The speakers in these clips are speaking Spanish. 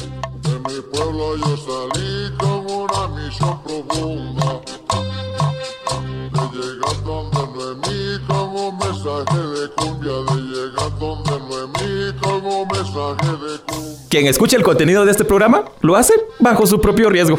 De mi pueblo yo salí con una misión profunda. De llegar donde Noemí con un mensaje de cumbia. De llegar donde Noemí con un mensaje de cumbia. Quien escuche el contenido de este programa lo hace bajo su propio riesgo.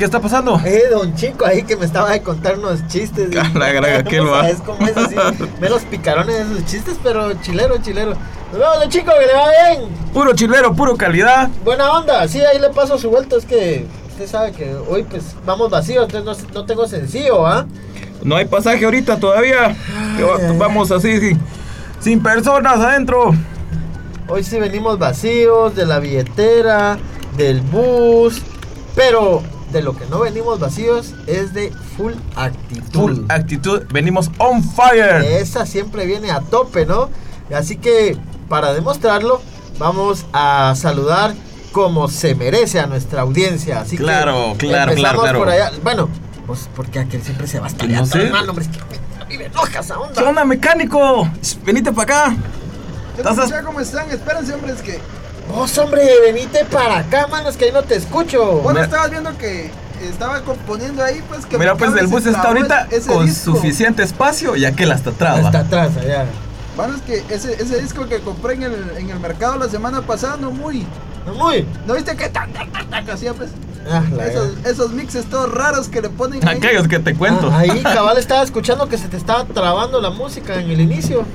Qué, está pasando? Eh, don Chico ahí que me estaba de contar unos chistes. y- La gran, ¿qué lo ¿Sabes cómo es así? Menos picarones de esos chistes, pero chilero, chilero. Nos vemos, don Chico, que le va bien. Puro chilero, puro calidad. Buena onda, sí, ahí le paso su vuelta. Es que usted sabe que hoy pues vamos vacíos, entonces no, no tengo sencillo, ¿ah? No hay pasaje ahorita todavía. Ay. Vamos así, sin, sin personas adentro. Hoy sí venimos vacíos de la billetera, del bus, pero de lo que no venimos vacíos es de full actitud. Full actitud. Venimos on fire. Esa siempre viene a tope, ¿no? Así que para demostrarlo, vamos a saludar como se merece a nuestra audiencia. Así Claro, que claro, empezamos claro, claro. por allá. Bueno, pues porque aquel siempre se va a estar No sé. hermano, hombre, es que a mí me enoja esa onda. ¿Qué onda, mecánico? Venite para acá. ¿Qué ¿Estás tal, as- ¿Cómo están? Espérense, hombre, es que. Vos, hombre, venite para acá, manos, que ahí no te escucho. Bueno, Mira. estabas viendo que estaba componiendo ahí, pues que. Mira, mi pues el bus está ahorita con disco. suficiente espacio y aquel hasta atrás. Hasta atrás, allá. Bueno, es que ese, ese disco que compré en el, en el mercado la semana pasada, no muy. Muy. ¿No viste que tan, tan, tan, tan, que hacía, pues? Ah, Esos, esos mixes todos raros que le ponen. ahí. Aquellos que te cuento. Ah, ahí, cabal, estaba escuchando que se te estaba trabando la música en el inicio.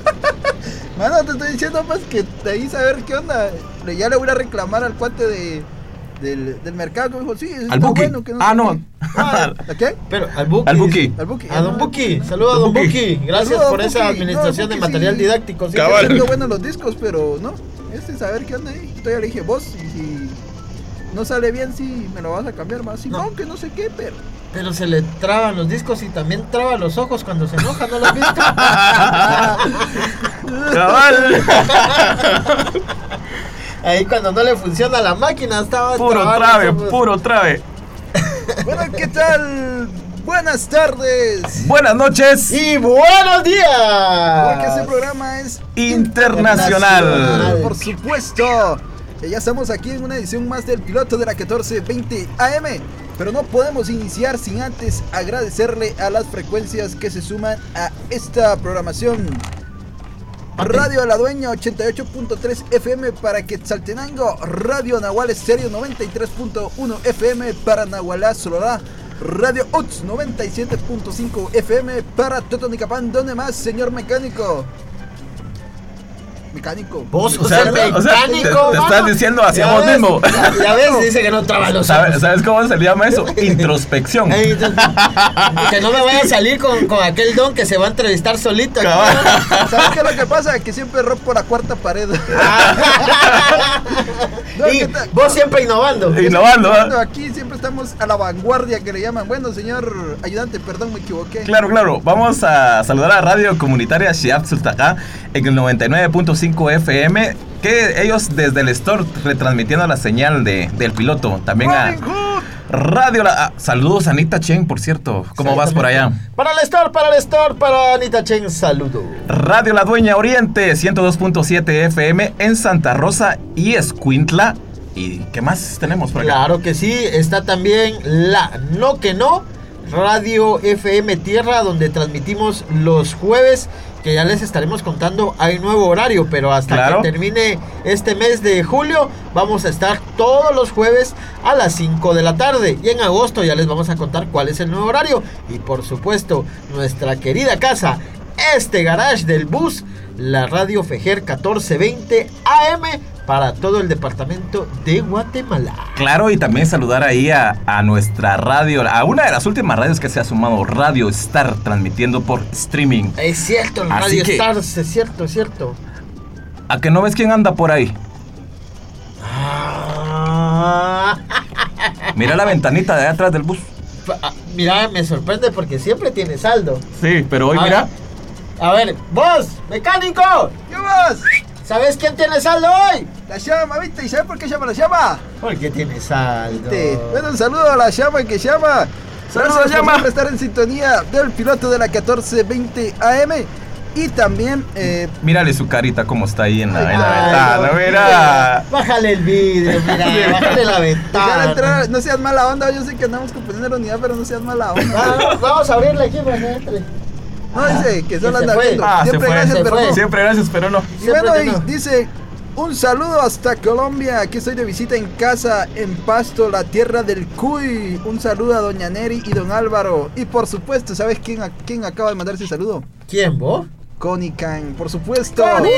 Mano, te estoy diciendo, pues, que de ahí saber qué onda. Le- Ya le voy a reclamar al cuate de. Del, del mercado que me dijo, sí, está Al Buki. bueno. Que no ah, no. qué. Ah, ¿A qué? Pero al Buki. Al Buki. Al Buki. A Don Buki. Saludos a Don Don Buki. Buki. Gracias por Buki. esa administración No, de material sí. didáctico. sí. Cabal. Buenos los discos, pero no. Este es saber qué onda ahí. Entonces ya le dije, vos, y si no sale bien, sí, me lo vas a cambiar más. Si No. no, que no sé qué, pero. Pero se le traban los discos y también traba los ojos cuando se enoja, ¿no lo has visto? Cabal. Ahí cuando no le funciona la máquina estaba Puro ojos. puro trave. Bueno, ¿qué tal? Buenas tardes. Buenas noches. Y buenos días. Porque este programa es Internacional. Internacional. Por supuesto. Que Ya estamos aquí en una edición más del piloto de la 1420 AM. Pero no podemos iniciar sin antes agradecerle a las frecuencias que se suman a esta programación. Radio La Dueña 88.3 FM para Quetzaltenango, Radio Nahual Estéreo 93.1 FM para Nahualá Sololá, Radio UTS 97.5 FM para Totonicapán, ¿dónde más, señor mecánico? Mecánico. Vos, O sea, sea, o sea, te- mecánico. te estás diciendo hacia Ya vos ves, mismo. Ya, ves, dice que no traba los ¿Sabes, ojos. sabes cómo se le llama eso? Introspección. Que no me vaya a salir con, con aquel don que se va a entrevistar solito. aquí. ¿Sabes qué es lo que pasa? Que siempre rompo la cuarta pared. No, y vos siempre innovando. Innovando, ¿ah? Bueno, aquí siempre estamos a la vanguardia que le llaman. Bueno, señor ayudante, perdón, me equivoqué. Claro, claro. Vamos a saludar a Radio Comunitaria Shiab Sultacá en el 99.5 FM. Que ellos desde el store retransmitiendo la señal de, del piloto. También a. Radio. La, ah, saludos a Anita Chen, por cierto. ¿Cómo vas por allá? Para el store, para el store, para Anita Chen, saludo. Radio La Dueña Oriente 102.7 FM en Santa Rosa y Escuintla. ¿Y qué más tenemos por acá? Claro que sí, está también la No que No, Radio FM Tierra, donde transmitimos los jueves, que ya les estaremos contando, hay nuevo horario, pero hasta Claro. que termine este mes de julio, vamos a estar todos los jueves a las 5 de la tarde. Y en agosto ya les vamos a contar cuál es el nuevo horario. Y por supuesto, nuestra querida casa, este garage del bus, la Radio Fejer 1420 AM para todo el departamento de Guatemala. Claro, y también saludar ahí a, a nuestra radio, a una de las últimas radios que se ha sumado, Radio Star, transmitiendo por streaming. Es cierto, el Radio que- Stars, es cierto, es cierto. ¿A que no ves quién anda por ahí? Ah, Mira la ventanita de atrás del bus. ah, mira, me sorprende porque siempre tiene saldo. Sí, pero hoy A mira. ver, A ver, vos, mecánico, ¿Qué más? ¿Sabes quién tiene saldo hoy? La llama, ¿viste? ¿Y sabes por qué llama la llama? Porque tiene saldo. ¿Viste? Bueno, un saludo a la llama que llama. Saludos por llama. siempre estar en sintonía del piloto de la 1420 AM. Y también, eh, Mírale su carita como está ahí en la, en la Ay, ventana. no, Mira. Bájale el vidrio, mira, bájale la ventana. entrar, no seas mala onda. Yo sé que andamos componiendo la unidad, pero no seas mala onda. Vamos, vamos a abrirle aquí para que entre. No, dice que solo anda viendo. Ah, Siempre gracias, pero no. Siempre gracias, pero no. Y Siempre bueno, y no. dice, un saludo hasta Colombia, aquí estoy de visita en casa, en Pasto, la tierra del Cuy. Un saludo a Doña Neri y Don Álvaro. Y por supuesto, ¿sabes quién, a- quién acaba de mandar ese saludo? ¿Quién, vos? Connie Khan, por supuesto. ¡Saludos,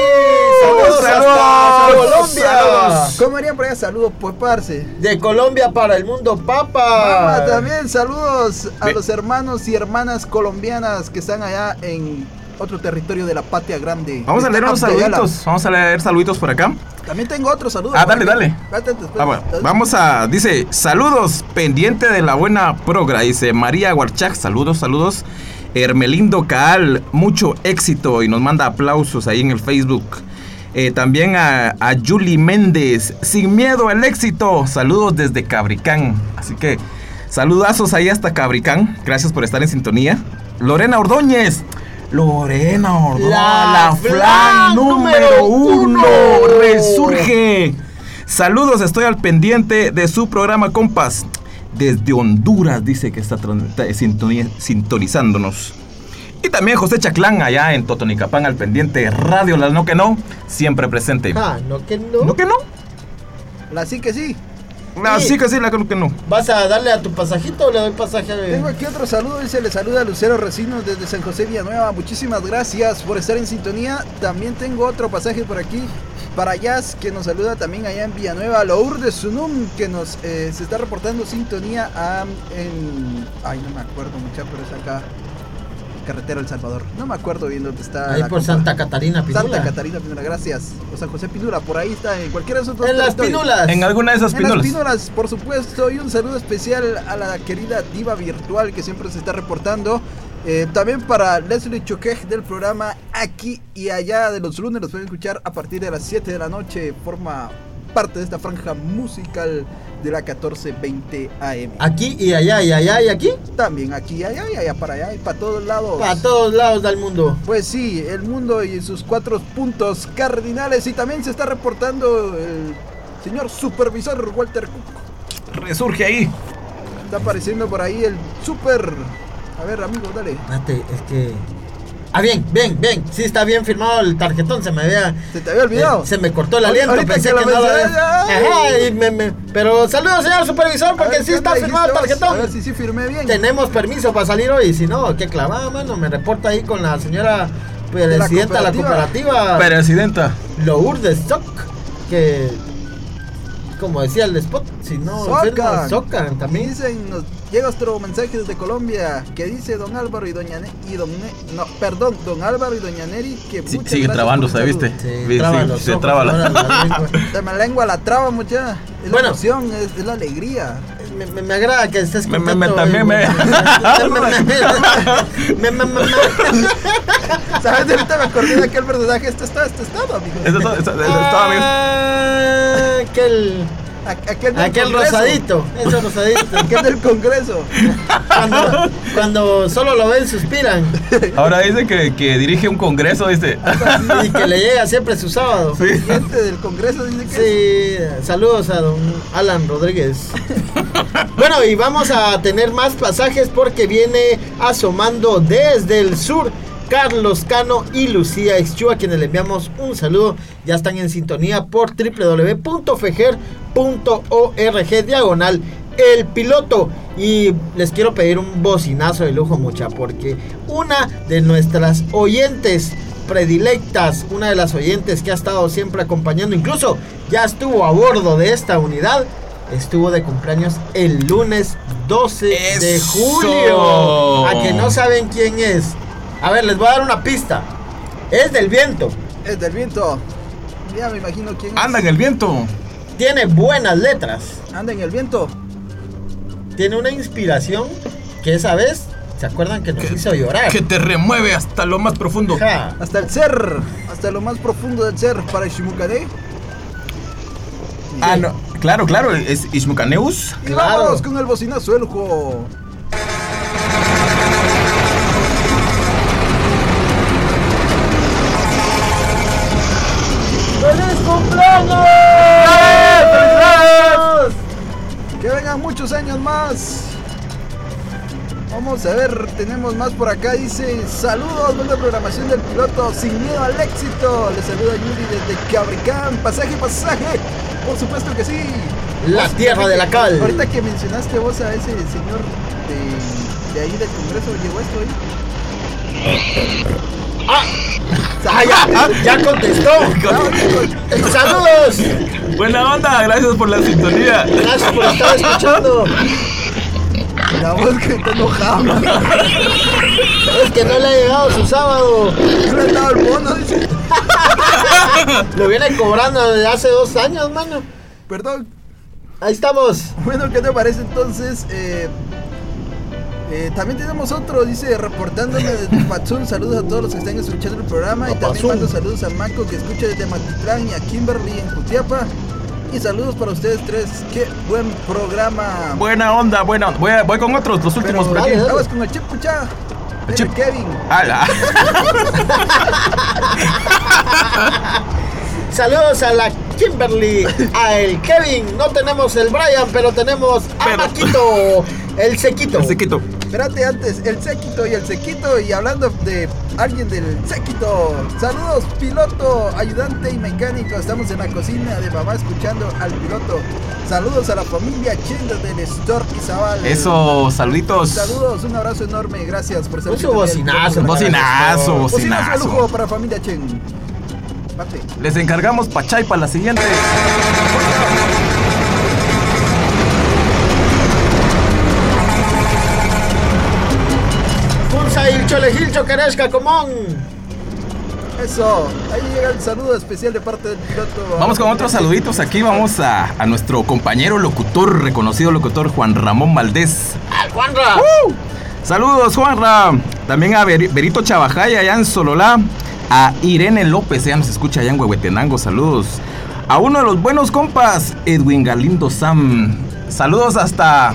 ¡Saludos hasta saludos! Colombia! ¡Saludos! ¿Cómo harían por allá? Saludos, pues, parce. De Colombia para el mundo, papa. Mamá, también saludos a los hermanos y hermanas colombianas que están allá en otro territorio de la patria grande. Vamos a leer unos saluditos. Vamos a leer saluditos por acá. También tengo otro saludo. Ah, por dale, dale. Ah, bueno, vamos a, dice, saludos, pendiente de la buena progra, dice María Huarchac, saludos, saludos. Hermelindo Caal, mucho éxito y nos manda aplausos ahí en el Facebook. Eh, también a, a Julie Méndez, sin miedo al éxito, saludos desde Cabricán. Así que saludazos ahí hasta Cabricán, gracias por estar en sintonía. Lorena Ordóñez, Lorena Ordóñez, La la, flan número uno, uno. resurge. Saludos, estoy al pendiente de su programa Compas. Desde Honduras dice que está sintonizándonos. Y también José Chaclán allá en Totonicapán al pendiente. Radio La No Que No, siempre presente. Ah, no que no. ¿No que no? La sí que sí. Así que sí, la que no que no. ¿Vas a darle a tu pasajito o le doy pasaje a Tengo aquí otro saludo, dice, le saluda Lucero Recinos desde San José Villanueva. Muchísimas gracias por estar en sintonía. También tengo otro pasaje por aquí para Jazz, que nos saluda también allá en Villanueva. Lourdes Sunum, que nos eh, se está reportando sintonía a, en... Ay, no me acuerdo mucha, pero es acá, carretera El Salvador. No me acuerdo bien dónde está. Ahí por compa. Santa Catarina, Pinula. Santa Catarina Pinula, gracias. O San José Pinula, por ahí está, en cualquiera de esos dos En las pinulas. En alguna de esas En las pínolas, por supuesto, y un saludo especial a la querida diva virtual que siempre se está reportando. Eh, también para Leslie Choquej del programa Aquí y Allá de los lunes, los pueden escuchar a partir de las 7 de la noche. Forma parte de esta franja musical de la 1420 AM. Aquí y allá y allá y aquí. También aquí y allá y allá para allá y para todos lados. Para todos lados del mundo. Pues sí, el mundo y sus cuatro puntos cardinales. Y también se está reportando el señor supervisor Walter Cook. Resurge ahí. Está apareciendo por ahí el super. A ver, amigo, dale. Espérate, es que. Ah, bien, bien, bien. Sí, está bien firmado el tarjetón. Se me había. ¿Se te había olvidado? eh, se me cortó el aliento. ahorita Pensé que que, lo no lo había- mencioné, ay. Ajá, y me- me- Pero saludos, señor supervisor, porque ver, sí ¿qué está firmado el vos? A ver tarjetón. si sí firmé bien. Tenemos permiso para salir hoy. Si no, qué clavada, mano. Me reporta ahí con la señora presidenta de la cooperativa. cooperativa. Presidenta. Lourdes Soc. Que. Como decía el spot, si no. Socan Y también. dicen, nos llega otro mensaje desde Colombia que dice don Álvaro y doña Ne- y don Ne- no, perdón, don Álvaro y doña Neri que Sí, sigue el ¿viste? Sí, Sí, traba sí, los se ojos, traba la- lengua. La traba mucha. Es Bueno. la emoción, es, es la alegría. Me, me, me agrada que estés Me- me- contento. me- también me- me- me- me- me- ¿Sabes? Ahorita me acordé de aquel personaje. Esto está, esto está, amigo. Eso todo, amigos. Ah, Aquel, Aquel, del aquel Congreso. rosadito, ese rosadito. Aquel del Congreso. Cuando, cuando solo lo ven, suspiran. Ahora dice que, que dirige un congreso, dice. Y que le llega siempre su sábado. Sí. Gente del Congreso dice que Sí, saludos a don Alan Rodríguez. Bueno, y vamos a tener más pasajes porque viene asomando desde el sur Carlos Cano y Lucía Exchu, a quienes le enviamos un saludo. Ya están en sintonía por www.fejer.org diagonal el piloto. Y les quiero pedir un bocinazo de lujo, mucha, porque una de nuestras oyentes predilectas, una de las oyentes que ha estado siempre acompañando, incluso ya estuvo a bordo de esta unidad, estuvo de cumpleaños el lunes 12 de julio. A que no saben quién es. A ver, les voy a dar una pista. Es del viento. es del viento. Ya me imagino quién es. Anda en el viento. Tiene buenas letras. Anda en el viento. Tiene una inspiración que esa vez, ¿se acuerdan que nos hizo llorar? Que te remueve hasta lo más profundo. Ja. Hasta el ser, hasta lo más profundo del ser para Shimukade. Ah, no. Claro, claro, es Ishmucaneus. Y Claro. vamos con el bocinazo del cumpleaños! Que vengan muchos años más. Vamos a ver, tenemos más por acá. Dice: Saludos, buena programación del piloto. Sin miedo al éxito. Le saluda Yuri desde Cabricán. Pasaje, pasaje. Por supuesto que sí. La tierra de la cal. Ahorita que mencionaste vos a ese señor de, de ahí del Congreso, ¿llegó esto ahí? Ah, ya, ya contestó. Saludos. Buena onda, gracias por la sintonía. Gracias por estar escuchando. La voz que está enojado. Es que no le ha llegado su sábado. No le han dado el bono, dice. Lo viene cobrando desde hace dos años, mano. Perdón. Ahí estamos. Bueno, ¿qué te parece entonces? Eh, eh, también tenemos otro, dice, reportándome desde Patsun. Saludos a todos los que están escuchando el programa. Y también mando saludos a Marco que escucha desde Matitlán y a Kimberly en Jutiapa. Y saludos para ustedes tres. Qué buen programa. Buena onda, buena onda. Voy, a- voy con otros, los últimos por aquí. Vamos con el Chip Pucha. El Chip. Kevin. Ala. Saludos a la Kimberly, a el Kevin. No tenemos el Brian, pero tenemos a Pero- Maquito, el sequito. El sequito. Espérate antes, el séquito y el sequito. Y hablando de alguien del séquito. Saludos, piloto, ayudante y mecánico. Estamos en la cocina de mamá escuchando al piloto. Saludos a la familia Chenda del Store Izabal. Eso, saluditos. Saludos, un abrazo enorme. Gracias por ser Puso bocinazo, Bocinazo, Bocinazo bocinazo. lujo para familia Chen. Mate. Les encargamos Pachay para la siguiente. Cholejil Choqueresca Comón. Eso, ahí llega el saludo especial de parte del piloto. Vamos con otros saluditos aquí. Vamos a, a nuestro compañero locutor, reconocido locutor Juan Ramón Valdés. Al Juanra. Saludos, Juanra. También a Ber- Berito Chabajaya allá en Sololá. A Irene López, ya nos escucha allá en Huehuetenango. Saludos. A uno de los buenos compas, Edwin Galindo Sam. Saludos hasta.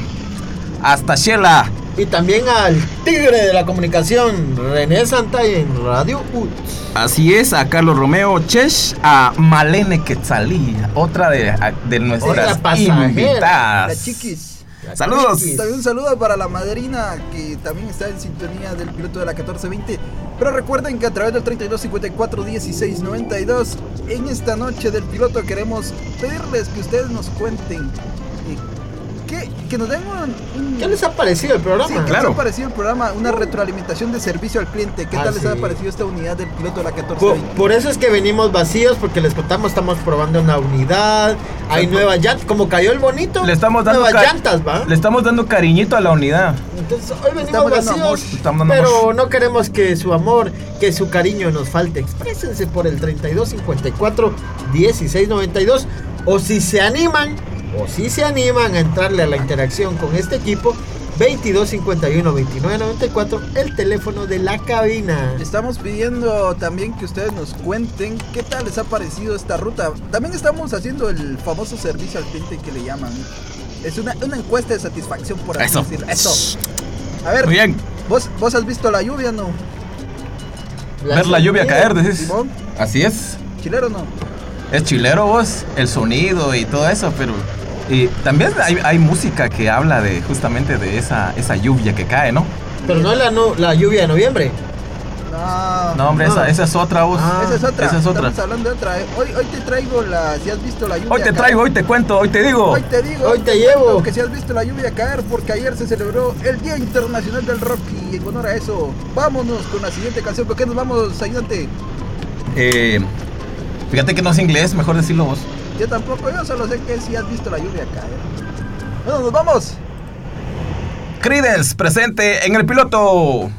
Hasta Shela. Y también al tigre de la comunicación, René Santay en Radio UTS. Así es, a Carlos Romeo Chesh, a Malene Quetzalí, otra de, de nuestras Otra invitadas. La chiquis. Saludos. Chiquis. También un saludo para la madrina que también está en sintonía del piloto de la 1420. Pero recuerden que a través del 32 54 16 92 en esta noche del piloto queremos pedirles que ustedes nos cuenten que, nos den un, un- ¿Qué les ha parecido el programa? Sí, ¿qué Claro. les ha parecido el programa? Una retroalimentación de servicio al cliente. ¿Qué Ah, tal les ha parecido esta unidad del piloto de la Por, 1420? por eso es que venimos vacíos, porque les contamos, estamos probando una unidad, hay nuevas llantas, como cayó el bonito, Le estamos dando nuevas llantas, ¿va? Le estamos dando cariñito a la unidad. Entonces hoy venimos Estamos dando amor, vacíos, estamos dando pero amor. no queremos que su amor, que su cariño nos falte. Exprésense por el 32 54 16 92 o si se animan, o si se animan a entrarle a la interacción con este equipo, 22 51 29 94, el teléfono de la cabina. Estamos pidiendo también que ustedes nos cuenten qué tal les ha parecido esta ruta. También estamos haciendo el famoso servicio al cliente que le llaman. Es una, una encuesta de satisfacción por así Eso. decirlo. Eso. A ver, Muy bien. ¿vos, vos has visto la lluvia no? Ver la lluvia caer, decís. Simón, Así es. chilero no. Es chilero vos, el sonido y todo eso, pero... Y también hay, hay música que habla de justamente de esa, esa lluvia que cae, ¿no? Pero no la, no- la lluvia de noviembre. No. No, hombre, no. Esa, esa es otra voz. Ah, esa es otra. esa es otra. Estamos hablando de otra. eh. Hoy, hoy te traigo la. Si has visto la lluvia. Hoy te caer. traigo, hoy te cuento, hoy te digo. Hoy te digo. Hoy te llevo. Que si has visto la lluvia caer, porque ayer se celebró el Día Internacional del Rock. Y en honor a eso, vámonos con la siguiente canción. ¿Por qué nos vamos, ayudante? Eh, fíjate que no es inglés, mejor decirlo vos. Yo tampoco, yo solo sé que si has visto la lluvia caer. Bueno, nos vamos. Credence presente en el piloto.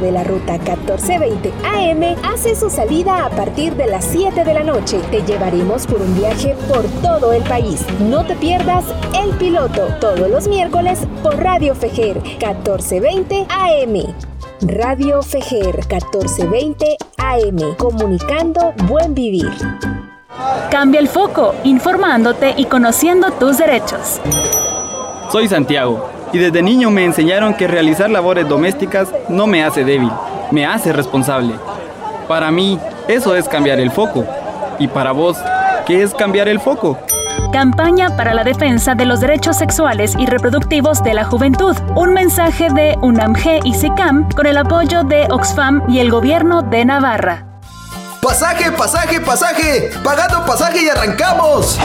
De la ruta 1420 AM hace su salida a partir de las 7 de la noche. Te llevaremos por un viaje por todo el país. No te pierdas El Piloto todos los miércoles por Radio Fejer 1420 AM. Radio Fejer 1420 AM, comunicando buen vivir. Cambia el foco, informándote y conociendo tus derechos. Soy Santiago y desde niño me enseñaron que realizar labores domésticas no me hace débil, me hace responsable. Para mí, eso es cambiar el foco. ¿Y para vos, qué es cambiar el foco? Campaña para la defensa de los derechos sexuales y reproductivos de la juventud. Un mensaje de UNAMG y SICAM con el apoyo de Oxfam y el gobierno de Navarra. Pasaje, pasaje, pasaje. Pagando pasaje y arrancamos.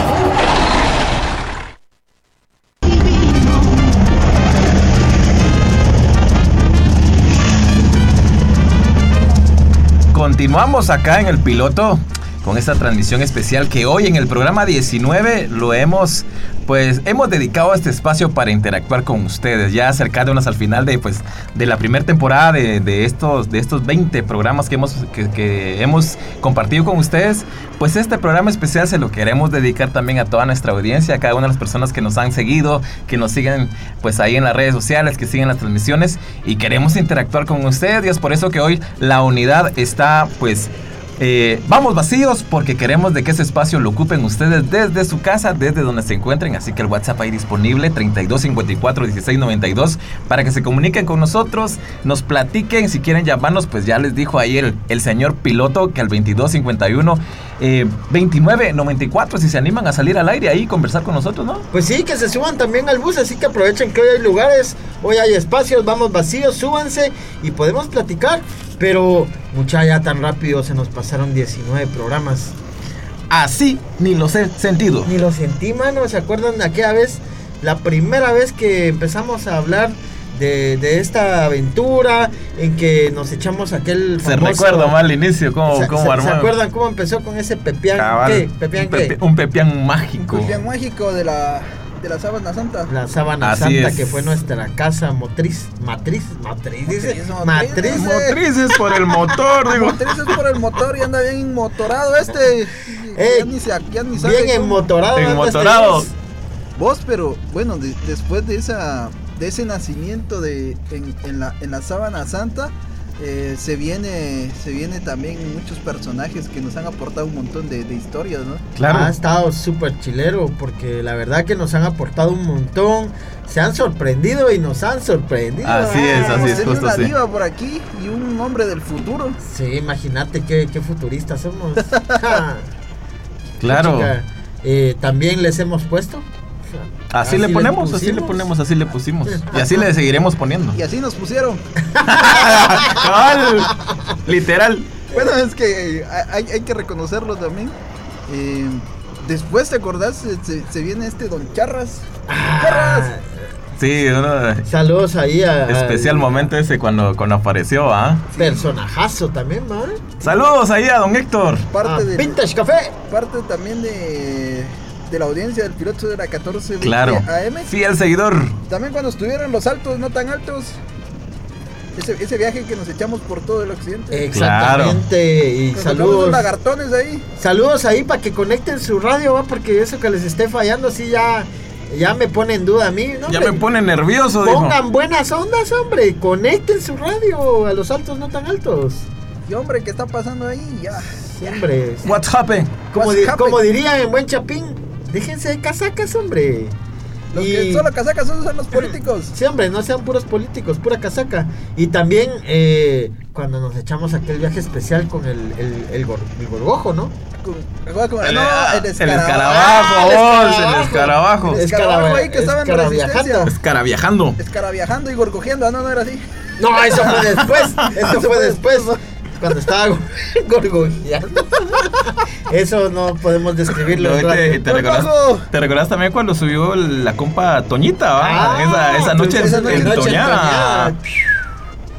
Continuamos acá en el piloto con esta transmisión especial que hoy en el programa 19 lo hemos pues hemos dedicado este espacio para interactuar con ustedes, ya acercándonos al final de pues de la primera temporada de, estos de estos 20 programas que hemos que, hemos compartido con ustedes, pues este programa especial se lo queremos dedicar también a toda nuestra audiencia, a cada una de las personas que nos han seguido, que nos siguen pues ahí en las redes sociales, que siguen las transmisiones y queremos interactuar con ustedes. Y es por eso que hoy la unidad está pues eh, vamos vacíos porque queremos de que ese espacio lo ocupen ustedes desde su casa, desde donde se encuentren. Así que el WhatsApp ahí disponible 3254 1692 para que se comuniquen con nosotros, nos platiquen. Si quieren llamarnos, pues ya les dijo ahí el, el señor piloto que al 2251 eh, 2994 si se animan a salir al aire ahí y conversar con nosotros, ¿no? Pues sí, que se suban también al bus, así que aprovechen que hoy hay lugares, hoy hay espacios, vamos vacíos, súbanse y podemos platicar. Pero, mucha ya tan rápido se nos pasaron 19 programas. Así ni los he sentido. Ni lo sentí, mano. ¿Se acuerdan de aquella vez? La primera vez que empezamos a hablar de, esta aventura en que nos echamos aquel Se recuerda mal el inicio, cómo, cómo armó. ¿Se acuerdan cómo empezó con ese pepián? ¿Qué? ¿Pepián un, un pepián mágico. Un pepián mágico de la de la sábana santa. La sábana santa que fue nuestra casa motriz. Matriz, matriz, dice. Matriz. Motrices por el motor, digo. Motrices por el motor y anda bien inmotorado este. ya ni se, ya ni sabe bien inmotorado. Inmotorado. Vos, pero bueno, después de esa de ese nacimiento de en, en, la, en la sábana santa eh, se viene se viene también muchos personajes que nos han aportado un montón de, historias, ¿no? Claro. Ha estado súper chilero porque la verdad que nos han aportado un montón, se han sorprendido y nos han sorprendido. Así es, así es, justo una diva por aquí y un hombre del futuro. Sí, imagínate qué, qué futuristas somos. claro. Eh, también les hemos puesto Así, le ponemos, así le ponemos, así le pusimos. Y así le seguiremos poniendo. Y así nos pusieron. Literal. Bueno, es que hay, que reconocerlo también. Eh, después, ¿te acordás? Se, viene este Don Charras. Ah, Charras. Sí, Saludos ahí a. Especial momento ese cuando, cuando apareció, ¿ah? Personajazo también, ¿no? Saludos ahí a Don Héctor. Parte de. Vintage Café. Parte también de de la audiencia del piloto de la 14 claro. AM. el seguidor. También cuando estuvieron los altos, no tan altos. Ese, viaje que nos echamos por todo el occidente. Exactamente. Y saludos. lagartones ahí. Saludos ahí para que conecten su radio, ¿va? porque eso que les esté fallando, sí ya. Ya me pone en duda a mí, ¿no? Ya me pone nervioso, Pongan buenas ondas, hombre. Conecten su radio a los altos, no tan altos. Y hombre, ¿qué está pasando ahí? Ya. Siempre. What's happened? Como, como dirían en buen chapín, Déjense de casacas, hombre. Los que solo casacas son, los políticos. Sí, hombre, no sean puros políticos, pura casaca. Y también eh, cuando nos echamos aquel viaje especial con el, el, el, gorgojo, ¿no? el, no, el escarabajo. El escarabajo. El escarabajo ahí que estaba en resistencia. Escaraviajando. Escaraviajando y gorgojeando. Ah, no, no era así. No, eso fue después. Eso fue después cuando estaba gorgojeando. Eso no podemos describirlo. te, te, recordás, también cuando subió la compa Toñita? Ah, esa, esa, noche, esa noche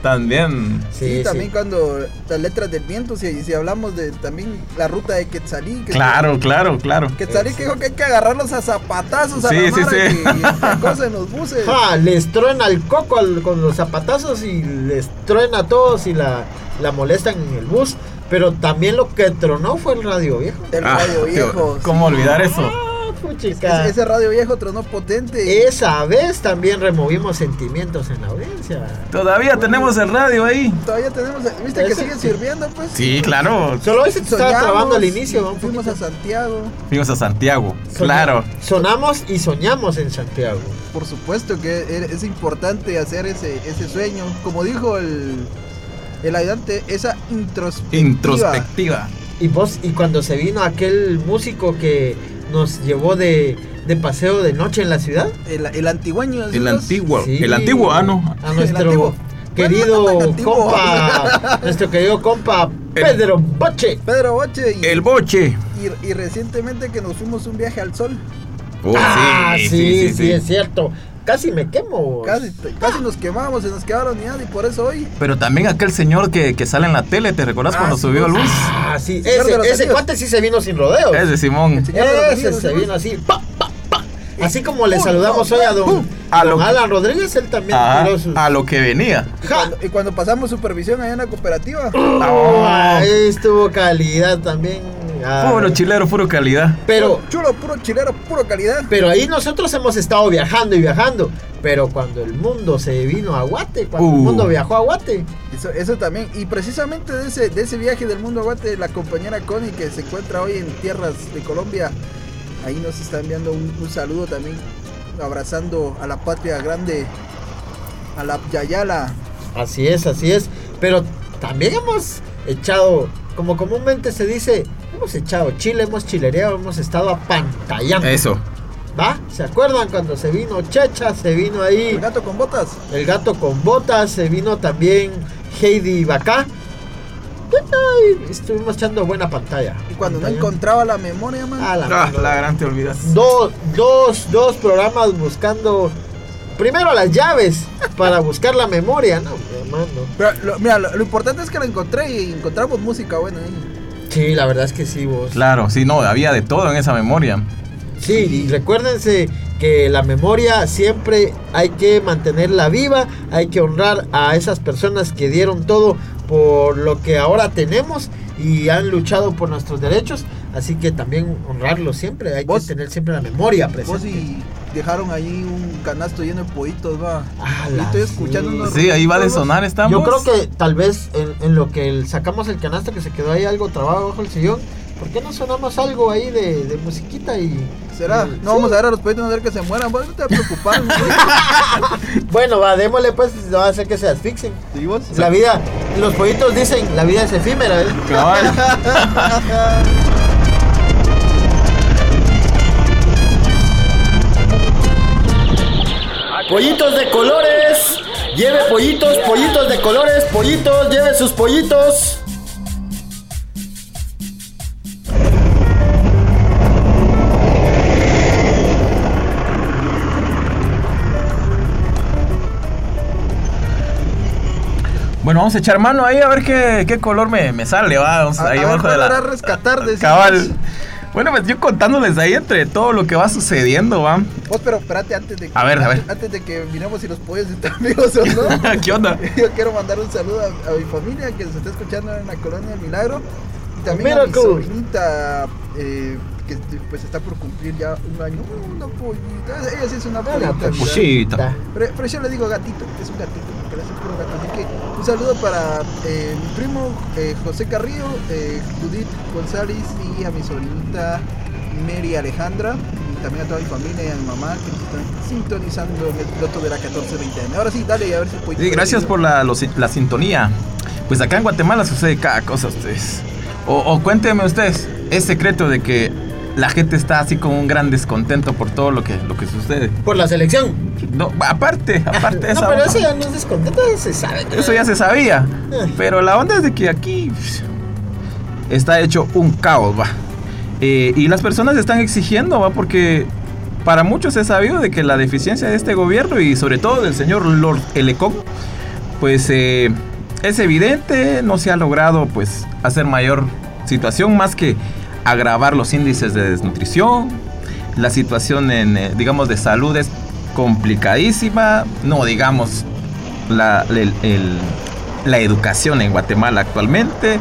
También. Sí, Sí, también sí. cuando las letras del viento, si, si hablamos de también la ruta de Quetzalí. que- Claro, claro, claro. Quetzalí que dijo que hay que agarrarlos a zapatazos a Sí, la sí, mara y esta cosa en los buses. Ja, les truena el coco al- con los zapatazos y les truena a todos y la, la molestan en el bus. Pero también lo que tronó fue el radio viejo. El Ah, radio viejo. ¿Cómo olvidar eso? Ah, puchica. Ese, ese radio viejo tronó potente. Esa vez también removimos sentimientos en la audiencia. Todavía tenemos el radio ahí. Todavía tenemos, ¿viste que Ese sigue sí. sirviendo? Pues Sí, claro. Solo hoy se te estaba trabando al inicio. Fuimos a Santiago. Fuimos a Santiago. Claro. Sonamos y soñamos en Santiago. Por supuesto que es importante hacer ese, ese sueño. Como dijo el, el ayudante, esa introspectiva. Introspectiva. Y vos, y cuando se vino aquel músico que nos llevó de, de paseo de noche en la ciudad. El, el antigüeño. El antiguo. Sí. El antiguo, ah, no. A nuestro querido Bueno, no compa, nuestro querido compa El- Pedro Boche. Pedro Boche. Y, El boche. y, y recientemente que nos fuimos un viaje al sol. Oh, ah, sí, sí, sí, sí. es cierto. Casi me quemo. Casi, casi nos quemamos, se nos quedaron ni nada y por eso hoy. Pero también aquel señor que, que sale en la tele, ¿te recuerdas Ah, cuando sí, subió bus? Ah, sí, ese, ese cuate sí se vino sin rodeos. Ese Simón. Ese se ¿no? vino así, pa, pa, pa. Así como le saludamos hoy a don, A don lo- Alan Rodríguez, él también Ajá, tiró sus... a lo que venía. Y Ja. cuando, y cuando pasamos supervisión allá en la cooperativa. Oh, ahí estuvo calidad también. Ah, Puro chilero, puro calidad. Pero, Chulo, puro chilero, puro calidad. pero ahí nosotros hemos estado viajando y viajando. Pero cuando el mundo se vino a Guate, cuando el Uh. mundo viajó a Guate, Eso, eso también. Y precisamente de ese, de ese viaje del mundo guate, la compañera Connie que se encuentra hoy en tierras de Colombia, ahí nos está enviando un, un saludo también, abrazando a la patria grande, a la Yayala. así es, así es. Pero también hemos echado, como comúnmente se dice, hemos echado chile, hemos chilereado, hemos estado apantallando. Eso. ¿Va? ¿Se acuerdan cuando se vino Checha? Se vino ahí El gato con botas. el gato con botas, se vino también Heidi Bacá. Ay, estuvimos echando buena pantalla. Y cuando no encontraba la memoria, man. Ah, la Ah, la gran te olvidas. dos, dos, dos programas buscando primero las llaves para buscar la memoria, no, hermano. Pero lo- mira, lo, lo importante es que la encontré y encontramos música buena ahí. Sí, la verdad es que sí, vos. Claro, sí, no, había de todo en esa memoria. Sí, y recuérdense que la memoria siempre hay que mantenerla viva, hay que honrar a esas personas que dieron todo por lo que ahora tenemos y han luchado por nuestros derechos, así que también honrarlos siempre, hay Vos- que tener siempre la memoria Vos presente. y dejaron ahí un canasto lleno de pollitos, va. Ah, Y estoy escuchando sí. unos Sí, ahí va de sonar, estamos. Yo creo que tal vez en, en lo que el- sacamos el canasto que se quedó ahí algo trabado bajo el sillón, ¿por qué no sonamos algo ahí de, de musiquita y... ¿Será? y- No sí. vamos a ver a los pollitos, a ver que se mueran. Vos no te preocupar. Bueno, va, démosle pues, no va a hacer que se asfixien. ¿Y vos? La vida, los pollitos dicen, la vida es efímera, ¿eh? Cabal. Pollitos de colores, lleve pollitos, pollitos de colores, pollitos, lleve sus pollitos. Bueno, vamos a echar mano ahí a ver qué, qué color me, me sale, va. Vamos A, a ahí ver, abajo de ¿cuál la. rescatar? Decimos. Cabal. Bueno, pues yo contándoles ahí entre todo lo que va sucediendo, va. Vos, pero espérate antes de que, A ver, a ver. antes, de que miremos si los pollos están vivos o no. ¿Qué onda? Yo quiero mandar un saludo a, a mi familia que se está escuchando en la colonia del Milagro. Y también a mi sobrinita eh, que pues está por cumplir ya un año. Una pollita. Ella sí es una pollita. mira. Pollita. Pero, pero yo le digo gatito, es un gatito, porque le hace puro gato. Así que un saludo para eh, mi primo eh, José Carrillo, eh, Judith González y a mi sobrinita Mary Alejandra. Y también a toda mi familia y a mi mamá que nos están sintonizando en el piloto de la 1420. Ahora sí, dale, a ver si puedo. Sí, gracias por la, los- la sintonía. Pues acá en Guatemala sucede cada cosa, ustedes. O, o cuéntenme ustedes, ¿es secreto de que la gente está así con un gran descontento por todo lo que, lo que sucede? Por la selección. No, aparte, aparte de no, esa pero eso ya no es descontento, eso se sabe. Eso ya se sabía. Eh. Pero la onda es de que aquí está hecho un caos, va. Eh, y las personas están exigiendo, va, porque para muchos es sabido de que la deficiencia de este gobierno y sobre todo del señor Lord Elecón, pues eh, es evidente, no se ha logrado pues hacer mayor situación más que agravar los índices de desnutrición. La situación en, eh, digamos, de salud es complicadísima, no digamos la, el- el- la educación en Guatemala actualmente,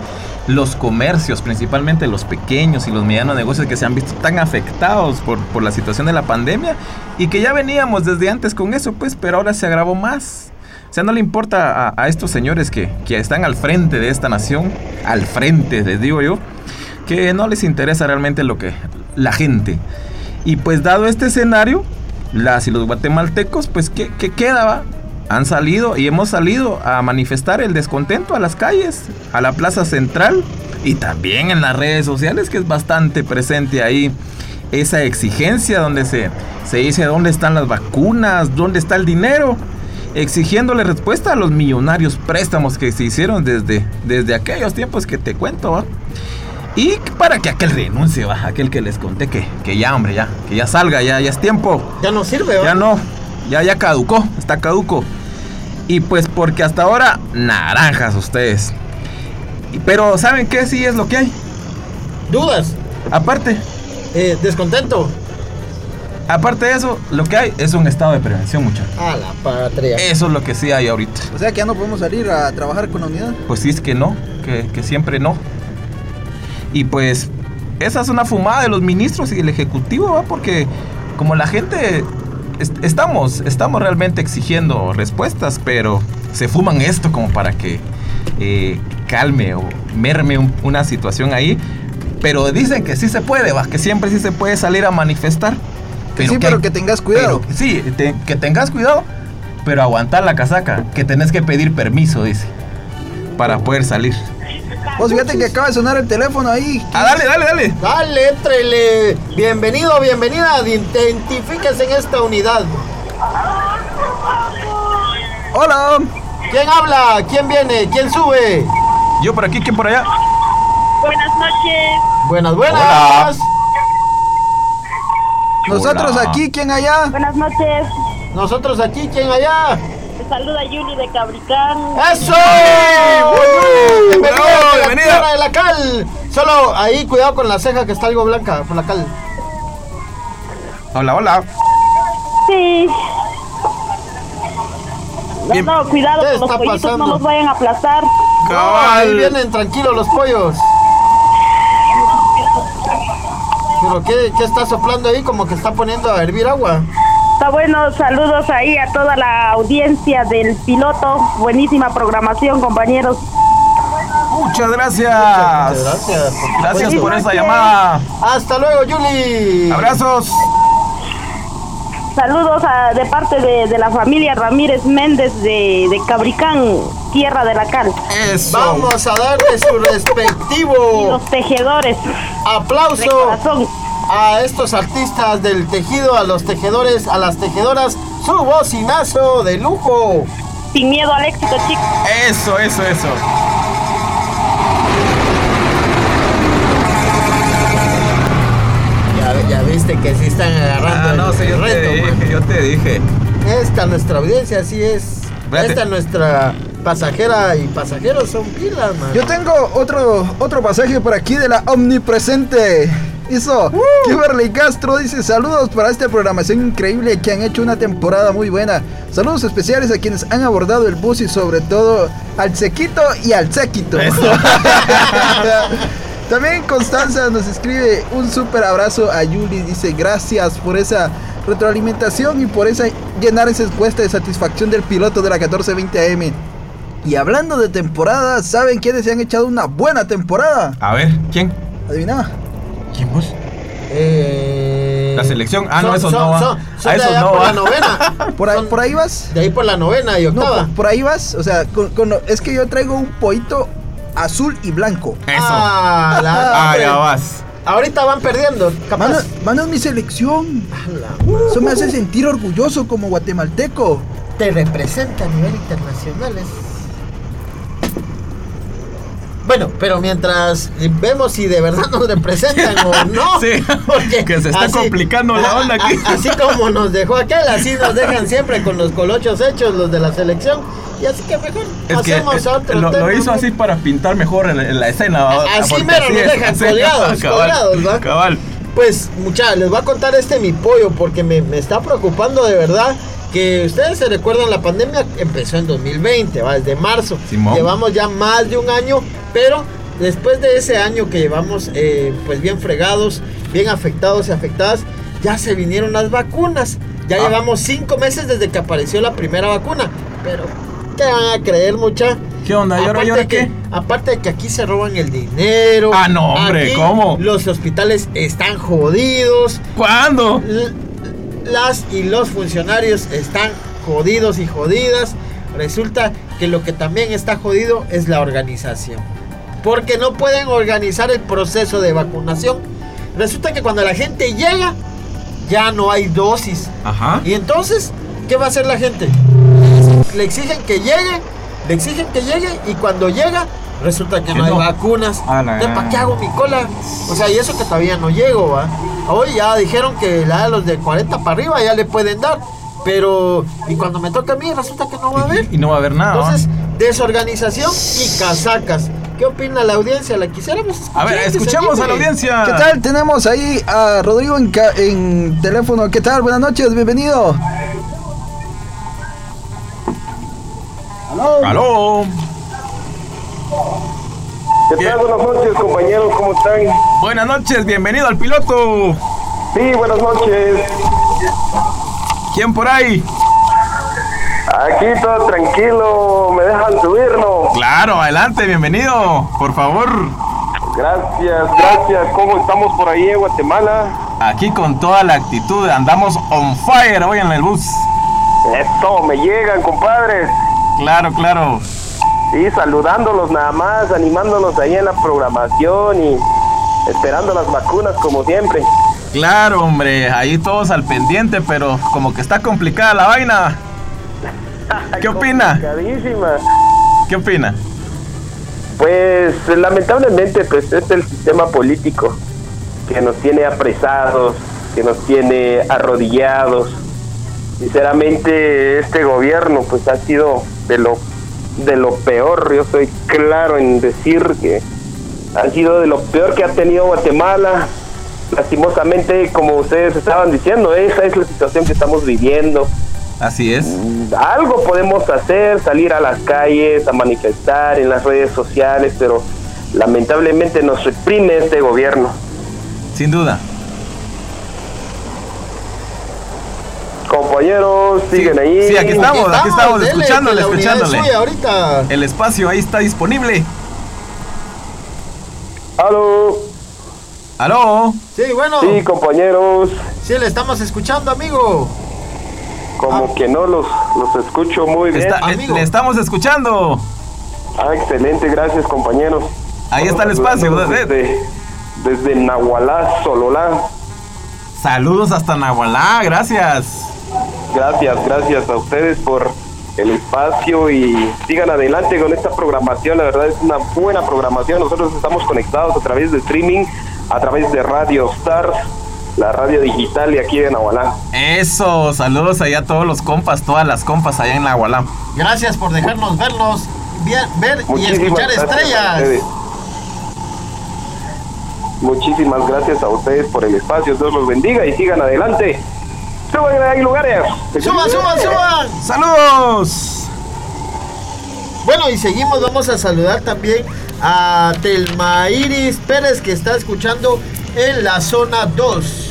los comercios, principalmente los pequeños y los medianos negocios que se han visto tan afectados por, por la situación de la pandemia y que ya veníamos desde antes con eso, pues, pero ahora se agravó más. O sea, no le importa a, a estos señores que, que están al frente de esta nación, al frente, les digo yo, que no les interesa realmente lo que la gente. Y pues dado este escenario, las y los guatemaltecos, pues ¿qué, qué queda? va? Han salido y hemos salido a manifestar el descontento a las calles, a la plaza central y también en las redes sociales, que es bastante presente ahí esa exigencia donde se, se dice dónde están las vacunas, dónde está el dinero, exigiéndole respuesta a los millonarios préstamos que se hicieron desde, desde aquellos tiempos que te cuento. Y para que aquel renuncie, va, aquel que les conté que, que ya, hombre, ya, que ya salga, ya, ya es tiempo. Ya no sirve, ¿va? Ya no, ya, ya caducó, está caduco. Y pues porque hasta ahora, naranjas ustedes. Pero ¿saben qué? Sí es lo que hay. Dudas, Aparte, eh, descontento. aparte de eso, lo que hay es un estado de prevención, muchachos. A la patria. Eso es lo que sí hay ahorita. O sea que ya no podemos salir a trabajar con la unidad. Pues sí es que no, que, que siempre no. Y pues esa es una fumada de los ministros y del ejecutivo, ¿va? porque como la gente est- estamos, estamos realmente exigiendo respuestas, pero se fuman esto como para que eh, calme o merme un- una situación ahí. Pero dicen que sí se puede, ¿va? que siempre sí se puede salir a manifestar. Que sí, hay- pero que tengas cuidado. pero- sí, te- que tengas cuidado, pero aguantar la casaca, que tenés que pedir permiso, dice, para poder salir. Vos fíjate que acaba de sonar el teléfono ahí. Ah, dale, dale, dale. Dale, entrele. Bienvenido, bienvenida. Identifíquese en esta unidad. Hola. ¿Quién habla? ¿Quién viene? ¿Quién sube? Yo por aquí, ¿quién por allá? Buenas noches. Buenas, buenas. Hola. Nosotros Hola. aquí, ¿quién allá? Buenas noches. Nosotros aquí, ¿quién allá? Te saluda Yuli de Cabricán. ¡Eso! Bienvenida ¡Bravo, a la bienvenida! tierra de la cal. Solo ahí, cuidado con la ceja que está algo blanca por la cal. Hola, hola. Sí. No, Bien. no, cuidado ¿Qué con los está pollitos, pasando? no los vayan a aplastar. No, ahí vienen tranquilos los pollos. ¿Pero qué, qué está soplando ahí? Como que está poniendo a hervir agua. Está bueno, saludos ahí a toda la audiencia del piloto. Buenísima programación, compañeros. Muchas gracias. Muchas gracias. Gracias por esa llamada. Hasta luego, Yuli. Abrazos. Saludos a- de parte de, de la familia Ramírez Méndez de, de Cabricán, Tierra de la Cal. Eso. Vamos a darle su Y respectivo los tejedores de aplauso corazón. A estos artistas del tejido, a los tejedores, a las tejedoras. Su bocinazo de lujo. Sin miedo al éxito, chicos. Eso, eso, eso. Ya, ya viste que sí están agarrando Ah, no el yo te reto, man. dije, yo te dije. Esta nuestra audiencia, así es. Vete. Esta nuestra pasajera y pasajeros son pilas, man. Yo tengo otro, otro pasaje por aquí de la omnipresente. Hizo Kimberly Castro dice saludos para esta programación increíble que han hecho una temporada muy buena. Saludos especiales a quienes han abordado el bus y sobre todo al sequito y al séquito. También Constanza nos escribe un súper abrazo a Yuli. Dice gracias por esa retroalimentación y por esa llenar esa encuesta de satisfacción del piloto de la 1420 AM. Y hablando de temporadas, ¿saben quiénes se han echado una buena temporada? A ver, ¿quién? Adivina. ¿Quién vos? Eh, La selección. Ah, no, son- son- no va. son- son A allá no por va. la novena. ¿Por ahí, por ahí vas? De ahí por la novena y No, octava. por, por ahí vas. O sea, con- con- es que yo traigo un pollito azul y blanco. Eso. Ah, la- Ah, ya vas. Ahorita van perdiendo, capaz. Mano, mano, es mi selección. Eso me hace sentir orgulloso como guatemalteco. Te representa a nivel internacional. es- Bueno, pero mientras vemos si de verdad nos representan o no. Sí, porque que se está complicando la onda aquí. a- así como nos dejó aquel, así nos dejan siempre con los colochos hechos, los de la selección. Y así que mejor Es que hacemos eh, otro lo, hizo ¿no? así para pintar mejor en, en la escena. Así mero nos es, dejan colgados, colgados, ¿va? Cabal. Pues, muchachos, les voy a contar este mi pollo porque me, me está preocupando de verdad. Que ustedes se recuerdan, la pandemia empezó en 2020, ¿va? desde marzo. Simón. Llevamos ya más de un año, pero después de ese año que llevamos eh, pues bien fregados, bien afectados y afectadas, ya se vinieron las vacunas. Ya Ah. llevamos cinco meses desde que apareció la primera vacuna. Pero, ¿qué van a creer, mucha? ¿Qué onda? ¿Y ahora, Aparte de que-? Aparte de que aquí se roban el dinero. Ah, no, hombre, aquí ¿cómo? Los hospitales están jodidos. ¿Cuándo? Las y los funcionarios están jodidos y jodidas. Resulta que lo que también está jodido es la organización. Porque no pueden organizar el proceso de vacunación. Resulta que cuando la gente llega, ya no hay dosis. Ajá. Y entonces, ¿qué va a hacer la gente? Le exigen que llegue, le exigen que llegue y cuando llega, resulta que no hay vacunas. ¿para qué hago mi cola? O sea, y eso que todavía no llego, ¿va? Hoy ya dijeron que la de los de 40 para arriba ya le pueden dar. Pero, y cuando me toca a mí, resulta que no va a haber. Y no va a haber nada. Entonces, desorganización y casacas. ¿Qué opina la audiencia? ¿La quisiéramos escuchar? a ver, escuchemos a la audiencia. ¿Qué tal? Tenemos ahí a Rodrigo en, ca- en teléfono. ¿Qué tal? Buenas noches, bienvenido. Aló. Aló. ¿Qué tal? Buenas noches, compañeros, ¿cómo están? Buenas noches, bienvenido al piloto. Sí, buenas noches. ¿Quién por ahí? Aquí todo tranquilo, me dejan subirnos. Claro, adelante, bienvenido. Por favor. Gracias, gracias. ¿Cómo estamos por ahí en Guatemala? Aquí con toda la actitud, andamos on fire hoy en el bus. Esto, me llegan, compadres. Claro, claro. Sí, saludándolos nada más, animándolos ahí en la programación y esperando las vacunas como siempre. Claro, hombre, ahí todos al pendiente, pero como que está complicada la vaina. ¿Qué opina? ¿Qué opina? Pues lamentablemente pues es el sistema político que nos tiene apresados, que nos tiene arrodillados. Sinceramente este gobierno pues ha sido de lo de lo peor, yo soy claro en decir que ha sido de lo peor que ha tenido Guatemala. Lastimosamente, como ustedes estaban diciendo, esa es la situación que estamos viviendo Así es. algo podemos hacer, salir a las calles, a manifestar en las redes sociales, pero lamentablemente nos reprime este gobierno. Sin duda. Compañeros, siguen ahí. sí, aquí estamos, aquí estamos, dele, escuchándole, escuchándole. suya ahorita. El espacio ahí está disponible. Aló. Aló. Sí, bueno. Sí, compañeros, Sí, le estamos escuchando, amigo. como que no los, los escucho muy bien. Está- eh, amigo. le estamos escuchando. Ah, excelente, gracias compañeros. Ahí está el espacio. Desde, desde Nahualá, Sololá. Saludos hasta Nahualá, gracias. Gracias, gracias a ustedes por el espacio y sigan adelante con esta programación. La verdad es una buena programación. Nosotros estamos conectados a través de streaming, a través de Radio Stars, la radio digital de aquí de Nahualá. Eso, saludos allá a todos los compas, todas las compas allá en Nahualá. Gracias por dejarnos verlos, ver y escuchar estrellas. Muchísimas gracias a ustedes por el espacio. Dios los bendiga y sigan adelante. Suban ahí lugares. ¡Suban, suban, suban! ¡Saludos! Bueno, y seguimos, vamos a saludar también a Telma Iris Pérez que está escuchando en la zona 2.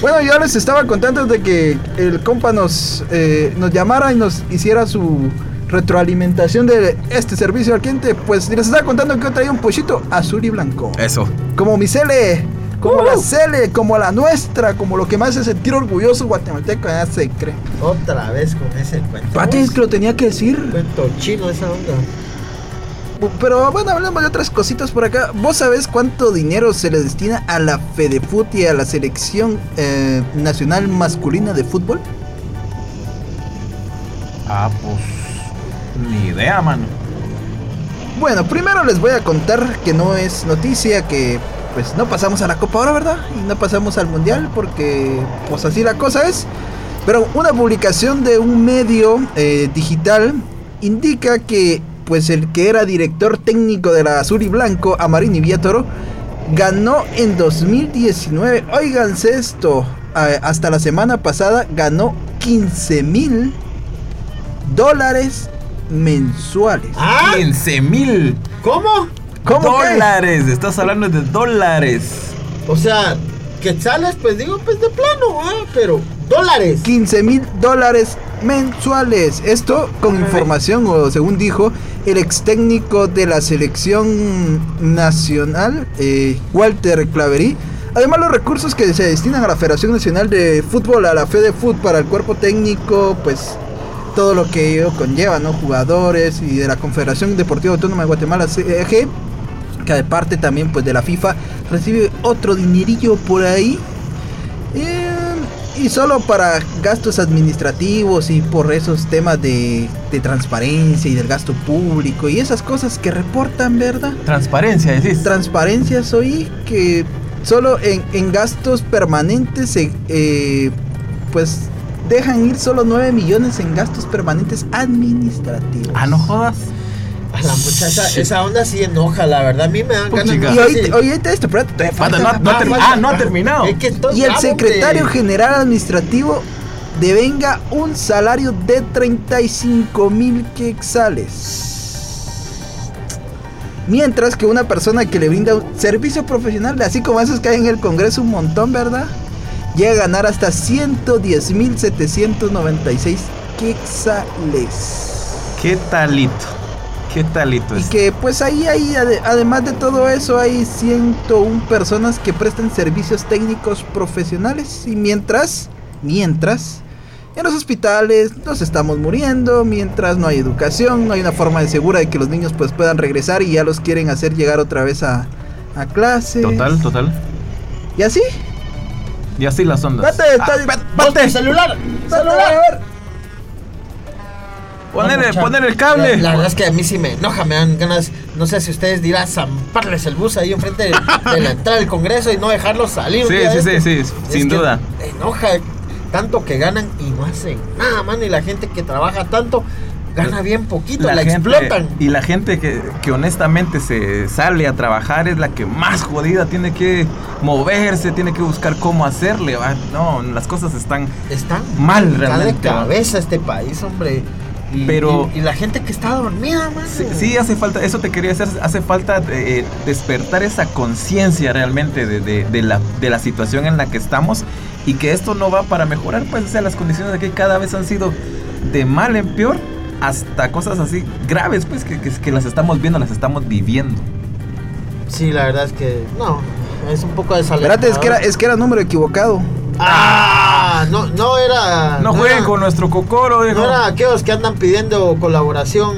Bueno, yo les estaba contando de que el compa nos, eh, nos llamara y nos hiciera su retroalimentación de este servicio al cliente. Pues les estaba contando que yo traía un pollito azul y blanco. Eso. Como mi Cele, como la Cele, como la nuestra, como lo que me hace sentir orgulloso guatemalteco, ya se cree. Otra vez con ese cuento. Pati, es que lo tenía que decir. Cuento chino esa onda. Pero bueno, hablamos de otras cositas por acá. ¿Vos sabés cuánto dinero se le destina a la FedeFut y a la selección eh, nacional masculina de fútbol? Ah, pues. Ni idea, mano. Bueno, primero les voy a contar que no es noticia que pues no pasamos a la Copa ahora, ¿verdad? Y no pasamos al Mundial porque pues así la cosa es. Pero una publicación de un medio eh, digital indica que pues el que era director técnico de la Azul y Blanco, Amarini Viatoro, ganó en 2019, oiganse esto, hasta la semana pasada ganó 15 mil dólares mensuales. ¿Ah? 15 mil ¿Cómo? ¿Cómo dólares. Estás hablando de dólares. O sea, quetzales, pues digo, pues de plano, ¿ah? Pero dólares. 15 mil dólares mensuales. Esto con información, o según dijo el ex técnico de la selección nacional, eh, Walter Claverí. Además, los recursos que se destinan a la Federación Nacional de Fútbol, a la FEDEFUT, para el cuerpo técnico, pues todo lo que ello conlleva, ¿no? Jugadores y de la Confederación Deportiva Autónoma de Guatemala, CEG, que aparte también pues de la FIFA recibe otro dinerillo por ahí. Eh, y solo para gastos administrativos y por esos temas de, de transparencia y del gasto público y esas cosas que reportan, ¿verdad? Transparencia, decís. Transparencias oí que solo en, en gastos permanentes se, eh, pues dejan ir solo 9 millones en gastos permanentes administrativos. Ah, no jodas. A la muchacha, esa onda sí enoja, la verdad. A mí me dan ganas. Y de oíste, oíste esto, espérate, todavía Falta, no, no Ah, ah, no ha terminado. Es que estoy Y el secretario general administrativo devenga un salario de 35 mil quexales. Mientras que una persona que le brinda un servicio profesional, así como esos que hay en el Congreso un montón, ¿verdad? Llega a ganar hasta 110 mil 796 quexales. ¿Qué talito? ¿Qué talito Y es? que pues ahí hay, ade- además de todo eso, hay 101 personas que prestan servicios técnicos profesionales. Y mientras, mientras, en los hospitales nos estamos muriendo, mientras no hay educación, no hay una forma de segura de que los niños pues puedan regresar y ya los quieren hacer llegar otra vez a, a clase. Total, total. Y así. Y así las ondas. Date, Ah, date, espérate, ¡Ponte el celular! ¡Celular! Chan. poner el cable. La, la verdad es que a mí sí me enoja, me dan ganas, no sé si ustedes dirán, zamparles el bus ahí enfrente de, de la entrada del Congreso y no dejarlos salir. Sí, sí, de sí, sí, Es sin duda. me enoja tanto que ganan y no hacen nada, man. Y la gente que trabaja tanto gana bien poquito, la, gente- explotan. Y la gente que, que honestamente se sale a trabajar es la que más jodida tiene que moverse, tiene que buscar cómo hacerle. va. No, las cosas están Están mal está realmente. de va. cabeza este país, hombre. Y, Pero- y, y la gente que está dormida, man. Sí, sí, hace falta, eso te quería hacer, hace falta eh, despertar esa conciencia realmente de, de- de la, de la situación en la que estamos y que esto no va para mejorar, pues o sea, las condiciones de aquí cada vez han sido de mal en peor hasta cosas así graves, pues que, que- que las estamos viendo, las estamos viviendo. Sí, la verdad es que no, es un poco desalentador. Espérate, es que era, es que era número equivocado. Ah, no, no era. No jueguen era- con nuestro cocoro, viejo. No eran aquellos que andan pidiendo colaboración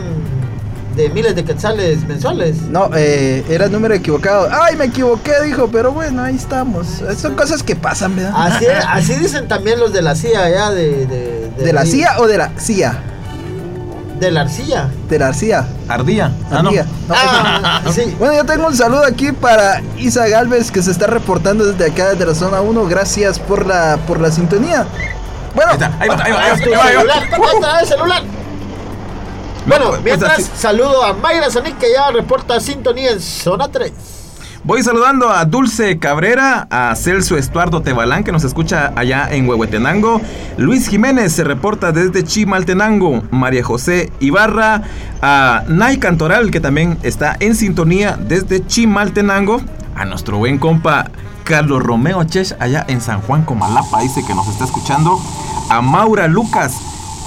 de miles de quetzales mensuales. No, eh, era el número equivocado. Ay, me equivoqué, dijo, pero bueno, ahí estamos. Son cosas que pasan, ¿verdad? Así, así dicen también los de la CIA ya de. ¿De, ¿De la CIA o de la CIA? De la arcilla. De la CIA. Ardilla. Ah, no. Ardilla. No, Ah, sí. Bueno, yo tengo un saludo aquí para Isa Galvez que se está reportando desde acá, desde la zona 1. Gracias por la, por la sintonía. Bueno, Ahí está, ahí va, ahí va, ahí va, Ah, tu ahí va, ahí va. celular, contesta el celular. Bueno, pues, mientras así- saludo a Mayra Sonic que ya reporta sintonía en zona 3. Voy saludando a Dulce Cabrera, a Celso Estuardo Tebalán, que nos escucha allá en Huehuetenango. Luis Jiménez se reporta desde Chimaltenango. María José Ibarra, a Nay Cantoral, que también está en sintonía desde Chimaltenango. A nuestro buen compa Carlos Romeo Chech, allá en San Juan Comalapa, dice que nos está escuchando. A Maura Lucas,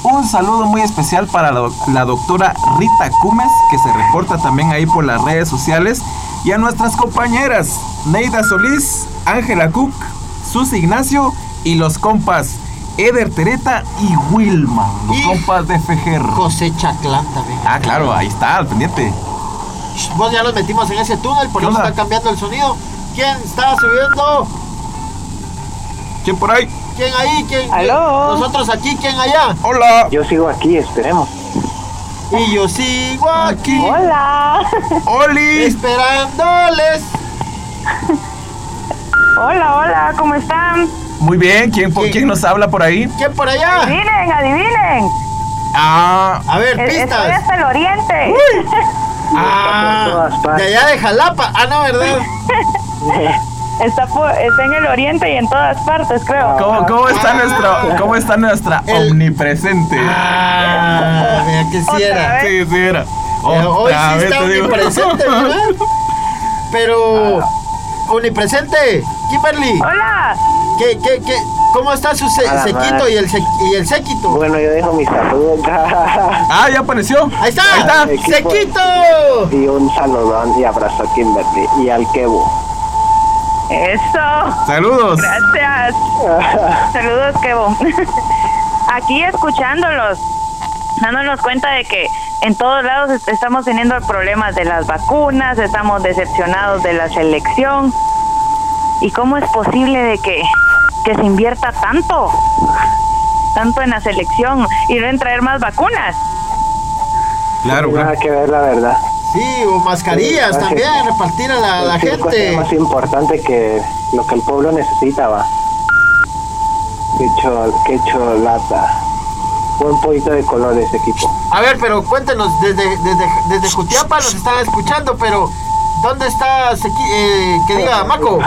un saludo muy especial para la, doc- la doctora Rita Cumes, que se reporta también ahí por las redes sociales. Y a nuestras compañeras Neida Solís, Ángela Cook, Sus Ignacio y los compas Eder Tereta y Wilma, los Y compas de Fejer. José Chaclán también. Ah, claro, ahí está, al pendiente. Vos ya los metimos en ese túnel, por ¿Qué eso onda? está cambiando el sonido. ¿Quién está subiendo? ¿Quién por ahí? ¿Quién ahí? ¿Quién? ¿Aló? Nosotros aquí, ¿quién allá? Hola. Yo sigo aquí, esperemos. Y yo sigo aquí. Hola. ¡Oli! Esperándoles. Hola, hola, ¿cómo están? Muy bien, ¿quién, por, ¿Quién? ¿quién nos habla por ahí? ¿Quién por allá? Adivinen, adivinen. Ah, A ver, Es- Estoy pistas. hasta el oriente. Ah, de allá de Jalapa. Ah, no, ¿verdad? Está, por- está en el oriente y en todas partes, creo. ¿cómo, cómo está Ah. nuestra, cómo está nuestra El- omnipresente? Ah, mira que sí era. Sí, sí era. Eh, Hoy Otra sí vez está omnipresente, ¿verdad? Pero, omnipresente, Kimberly, Hola. ¿qué, qué, qué, ¿cómo está su se- sequito y el, se- y el séquito? Bueno, yo dejo mis saludos Ah, ya apareció. Ahí está, Ahí está. Sequito. y un saludón y abrazo a Kimberly y al Kevo. Eso. Saludos. Gracias. Saludos, Kevo. Aquí escuchándolos, dándonos cuenta de que en todos lados est- estamos teniendo problemas de las vacunas, estamos decepcionados de la selección. ¿Y cómo es posible de que, que se invierta tanto? Tanto en la selección y no en traer más vacunas. Claro, Nada claro. que ver, la verdad. Sí, o mascarillas Sí, también, repartir a la, la Sí, es gente. más importante que lo que el pueblo necesitaba. Qué, chol, qué cholata. Buen poquito de colores, equipo. A ver, pero cuéntenos, desde, desde, desde Jutiapa nos están escuchando, pero ¿dónde está Sequi- eh, que diga Maco?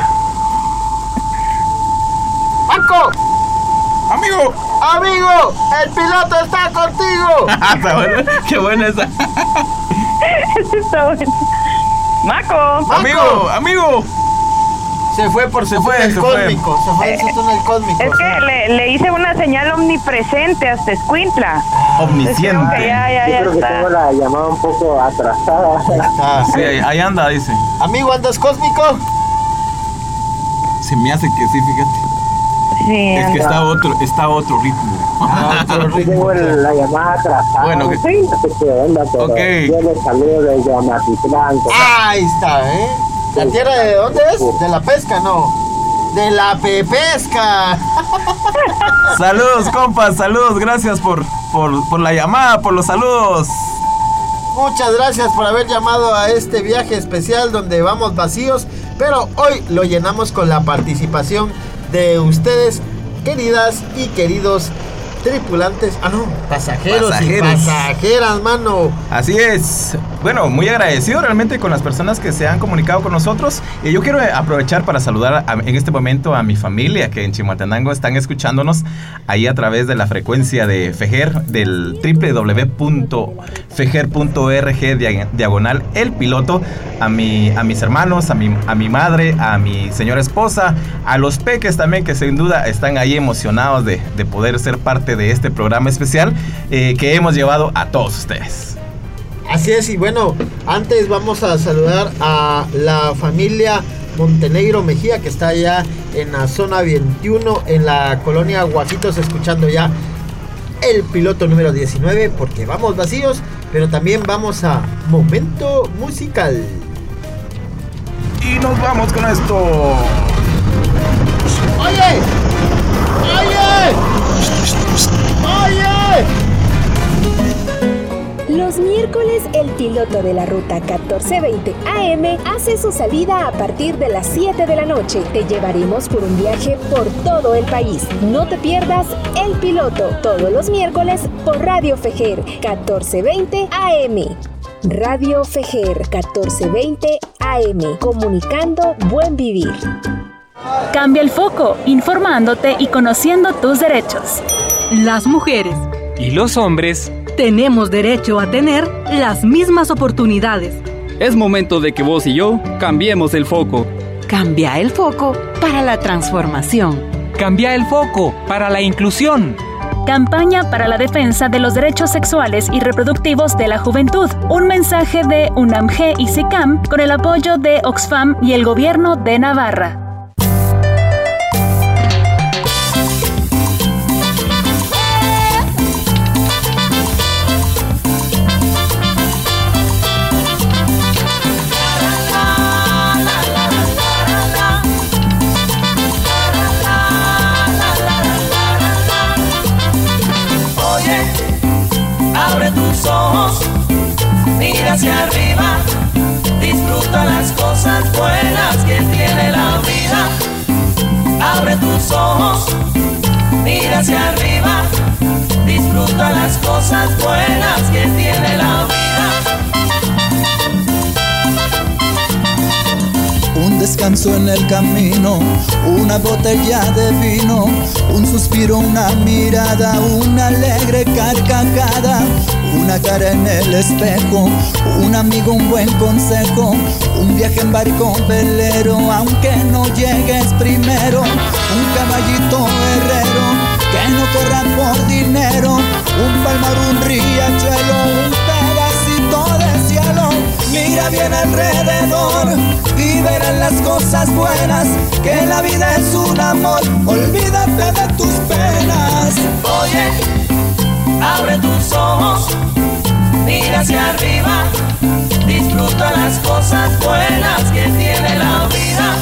¡Maco! Amigo. ¡Amigo! ¡El piloto está contigo! Está bueno. Qué buena esa. Está bueno. Maco. Amigo, amigo. Se fue por su fue, túnel se fue. cósmico. Se fue en su túnel cósmico. Es que le, le hice una señal omnipresente hasta Escuintla. Creo que Omnisciente. ya, ya, Yo ya creo que tengo la llamada un poco atrasada. Ah, Sí, ahí, ahí anda, dice. Amigo, ¿andas cósmico? Se me hace que sí, fíjate. Sí, Es que está otro, está otro ritmo. Ah, tengo el- la llamada atrasada. Bueno, que- sí, no sé qué onda, pero Ok. yo les saludo desde Amatitlán. Ahí está, ¿eh? ¿La tierra de dónde es? De la pesca, no. De la pepesca. Saludos, compas, saludos. Gracias por, por, por la llamada, por los saludos. Muchas gracias por haber llamado a este viaje especial donde vamos vacíos, pero hoy lo llenamos con la participación de ustedes, queridas y queridos tripulantes, ah no, pasajeros, Pasajeros. y pasajeras, mano. Así es. Bueno, muy agradecido realmente con las personas que se han comunicado con nosotros. Y yo quiero eh, aprovechar para saludar a- en este momento a mi familia que en Chimaltenango están escuchándonos ahí a través de la frecuencia de Fejer del www.fejer.org dia- diagonal el piloto. A, mi, a mis hermanos, a mi, a mi madre, a mi señora esposa, a los peques también que sin duda están ahí emocionados de, de poder ser parte de este programa especial eh, que hemos llevado a todos ustedes. Así es, y bueno, antes vamos a saludar a la familia Montenegro Mejía, que está allá en la zona 21, en la colonia Guajitos, escuchando ya el piloto número 19, porque vamos vacíos, pero también vamos a momento musical. Y nos vamos con esto. ¡Oye! ¡Oye! ¡Oye! Los miércoles el piloto de la ruta 1420 AM hace su salida a partir de las 7 de la noche. Te llevaremos por un viaje por todo el país. No te pierdas El Piloto todos los miércoles por Radio Fejer 1420 AM. Radio Fejer 1420 AM, comunicando buen vivir. Cambia el foco, informándote y conociendo tus derechos. Las mujeres ¿Y los hombres? Tenemos derecho a tener las mismas oportunidades. Es momento de que vos y yo cambiemos el foco. Cambia el foco para la transformación. Cambia el foco para la inclusión. Campaña para la defensa de los derechos sexuales y reproductivos de la juventud. Un mensaje de UNAMG y SICAM con el apoyo de Oxfam y el gobierno de Navarra. Mira hacia arriba, disfruta las cosas buenas que tiene la vida. Abre tus ojos, mira hacia arriba, disfruta las cosas buenas que tiene la vida. un descanso en el camino, una botella de vino, un suspiro, una mirada, una alegre carcajada, una cara en el espejo, un amigo, un buen consejo, un viaje en barco velero, aunque no llegues primero, un caballito herrero que no corra por dinero, un palmar, un riachuelo, un pedacito de cielo. Mira bien alrededor y verás las cosas buenas, que la vida es un amor, olvídate de tus penas. Oye, abre tus ojos, mira hacia arriba, disfruta las cosas buenas que tiene la vida.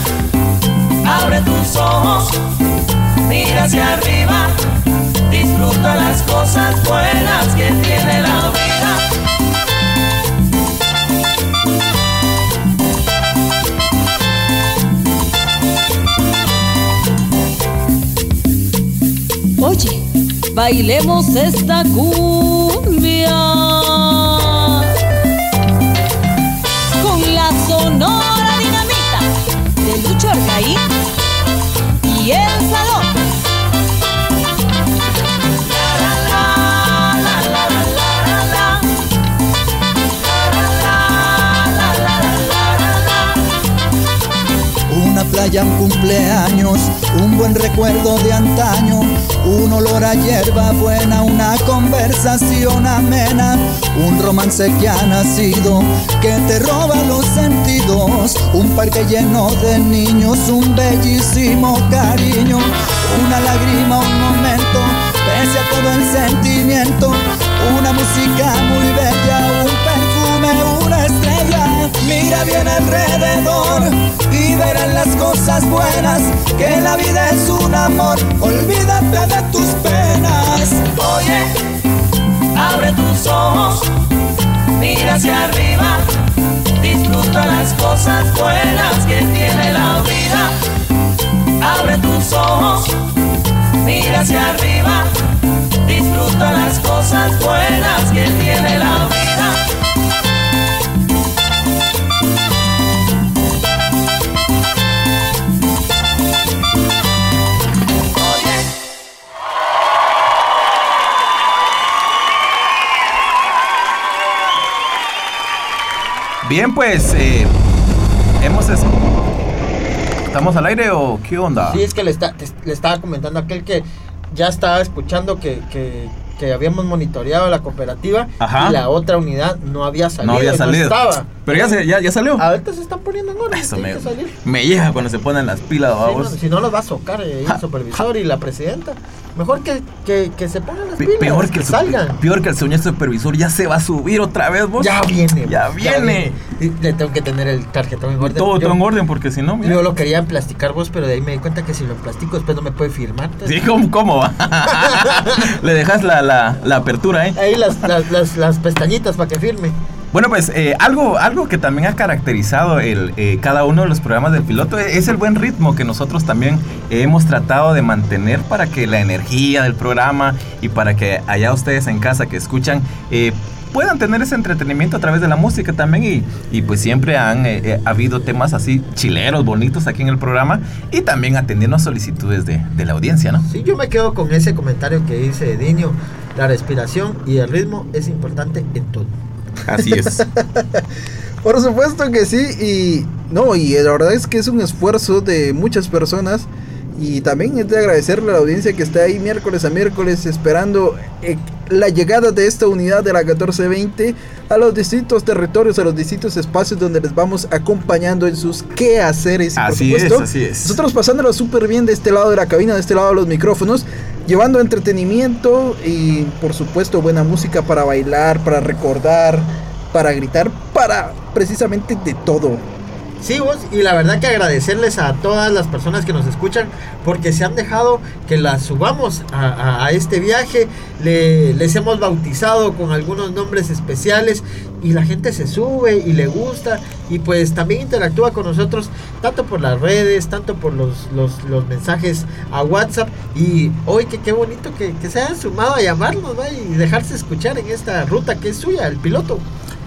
Abre tus ojos, mira hacia arriba, disfruta las cosas buenas que tiene la vida. Oye, bailemos esta cumbia playa, un cumpleaños, un buen recuerdo de antaño, un olor a hierba buena, una conversación amena, un romance que ha nacido, que te roba los sentidos, un parque lleno de niños, un bellísimo cariño, una lágrima, un momento, pese a todo el sentimiento, una música muy bella, un perfume, una estrella. Mira bien alrededor y verás las cosas buenas, que la vida es un amor, olvídate de tus penas. Oye, abre tus ojos, mira hacia arriba, disfruta las cosas buenas que tiene la vida. Abre tus ojos, mira hacia arriba, disfruta las cosas buenas que tiene la vida. Bien, pues eh, hemos... es- ¿Estamos al aire o qué onda? Sí, es que le, está, le estaba comentando a aquel que ya estaba escuchando que, que, que habíamos monitoreado la cooperativa Ajá. y la otra unidad no había salido. No había salido. estaba. Pero ya, se- ya, ya salió. Ahorita se están poniendo en orden. Eso me, me llega cuando se ponen las pilas, Sí, no, si no los va a socar el supervisor y la presidenta. Mejor que, que, que se pongan pilas. Peor que, el, salgan. peor que el señor supervisor ya se va a subir otra vez, vos. Ya viene. Ya viene. Le tengo que tener el tarjetón en orden. Todo, Yo- todo en orden, porque si no, mira. Yo lo quería emplasticar vos, pero de ahí me di cuenta que si lo emplastico después no me puede firmar. Sí, ¿cómo, cómo va? Le dejas la, la, la apertura, ¿eh? Ahí las, las, las, las pestañitas para que firme. Bueno, pues eh, algo, algo que también ha caracterizado el, eh, cada uno de los programas del piloto es, es el buen ritmo que nosotros también hemos tratado de mantener para que la energía del programa y para que allá ustedes en casa que escuchan eh, puedan tener ese entretenimiento a través de la música también y, y pues siempre han eh, eh, habido temas así chileros, bonitos aquí en el programa y también atendiendo a solicitudes de, de la audiencia, ¿no? Sí, yo me quedo con ese comentario que dice Dinio. La respiración y el ritmo es importante en todo. Así es. Por supuesto que sí, y no, y la verdad es que es un esfuerzo de muchas personas y también es de agradecerle a la audiencia que está ahí miércoles a miércoles esperando eh, la llegada de esta unidad de la 1420 a los distintos territorios, a los distintos espacios donde les vamos acompañando en sus quehaceres. y por Así es, supuesto, así es. Nosotros pasándolo súper bien de este lado de la cabina, de este lado de los micrófonos, llevando entretenimiento y por supuesto buena música para bailar, para recordar, para gritar, para precisamente de todo. Sí, vos, y la verdad que agradecerles a todas las personas que nos escuchan porque se han dejado que las subamos a, este viaje. Le- les hemos bautizado con algunos nombres especiales y la gente se sube y le gusta y pues también interactúa con nosotros tanto por las redes, tanto por los, los, mensajes a WhatsApp y hoy que qué bonito que, que se hayan sumado a llamarnos y dejarse escuchar en esta ruta que es suya, el piloto.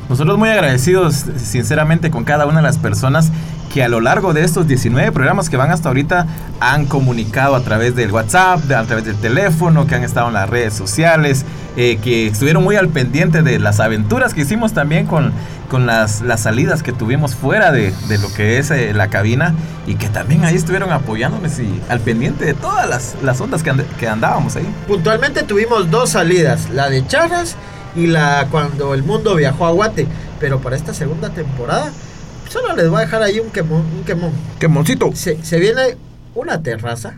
Nosotros muy agradecidos, sinceramente, con cada una de las personas que a lo largo de estos 19 programas que van hasta ahorita han comunicado a través del WhatsApp, a través del teléfono, que han estado en las redes sociales, eh, que estuvieron muy al pendiente de las aventuras que hicimos también con, con las, las salidas que tuvimos fuera de, de lo que es eh, la cabina y que también ahí estuvieron apoyándonos y al pendiente de todas las, las ondas que, and- que andábamos ahí. Puntualmente tuvimos dos salidas, la de Charras y la cuando el mundo viajó a Guate. Pero para esta segunda temporada, solo les voy a dejar ahí un quemón. Un quemón. Quemoncito. Se, se viene una terraza,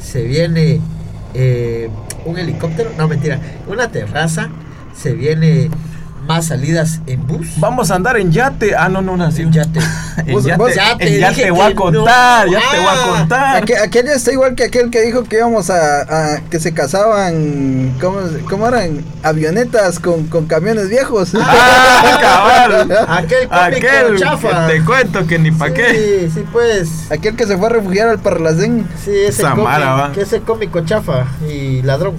se viene eh, un helicóptero, no mentira, una terraza, se viene más salidas en bus. Vamos a andar en yate. Ah, no, no, no, sí. Yate. En yate, vos- ya te en yate voy a contar, no. ya te voy a Ah, contar. Aquel, aquel ya está igual que aquel que dijo que íbamos a, a- que se casaban, ¿cómo, cómo eran? Avionetas con, con camiones viejos. Ah, cabal. Aquel cómico Aquel chafa. que te cuento que ni pa' qué. Sí, sí, pues. Aquel que se fue a refugiar al Parlacén, Sí, ese Samara, cómic- va. que ese cómico chafa y ladrón.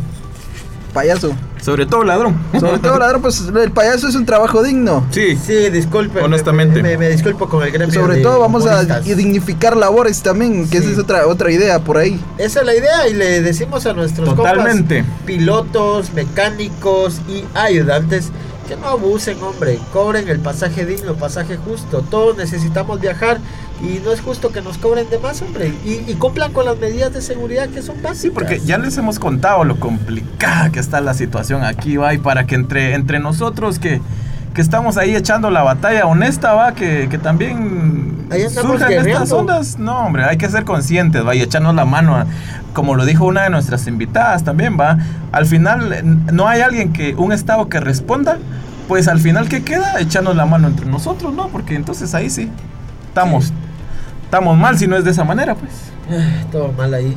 Payaso. Sobre todo ladrón. Sobre todo, ladrón, pues el payaso es un trabajo digno. Sí. Sí, disculpe. Honestamente. Me, me disculpo con el gremio. Sobre de todo vamos a humoristas. dignificar labores también, que Sí. esa es otra, otra idea por ahí. Esa es la idea y le decimos a nuestros Totalmente. compas, pilotos, mecánicos y ayudantes que no abusen, hombre, cobren el pasaje digno, pasaje justo. Todos necesitamos viajar y no es justo que nos cobren de más, hombre, y, y cumplan con las medidas de seguridad que son básicas. Sí, porque ya les hemos contado lo complicada que está la situación aquí, va, y para que entre, entre nosotros que, que estamos ahí echando la batalla honesta, va, que, que también surjan estas ondas. No, hombre, hay que ser conscientes, va, y echarnos la mano. a- como lo dijo una de nuestras invitadas también, va. Al final, no hay alguien que, un estado que responda, pues al final, ¿qué queda? Echarnos la mano entre nosotros, ¿no? Porque entonces ahí sí, estamos, estamos mal si no es de esa manera, pues. Ah, Todo mal ahí.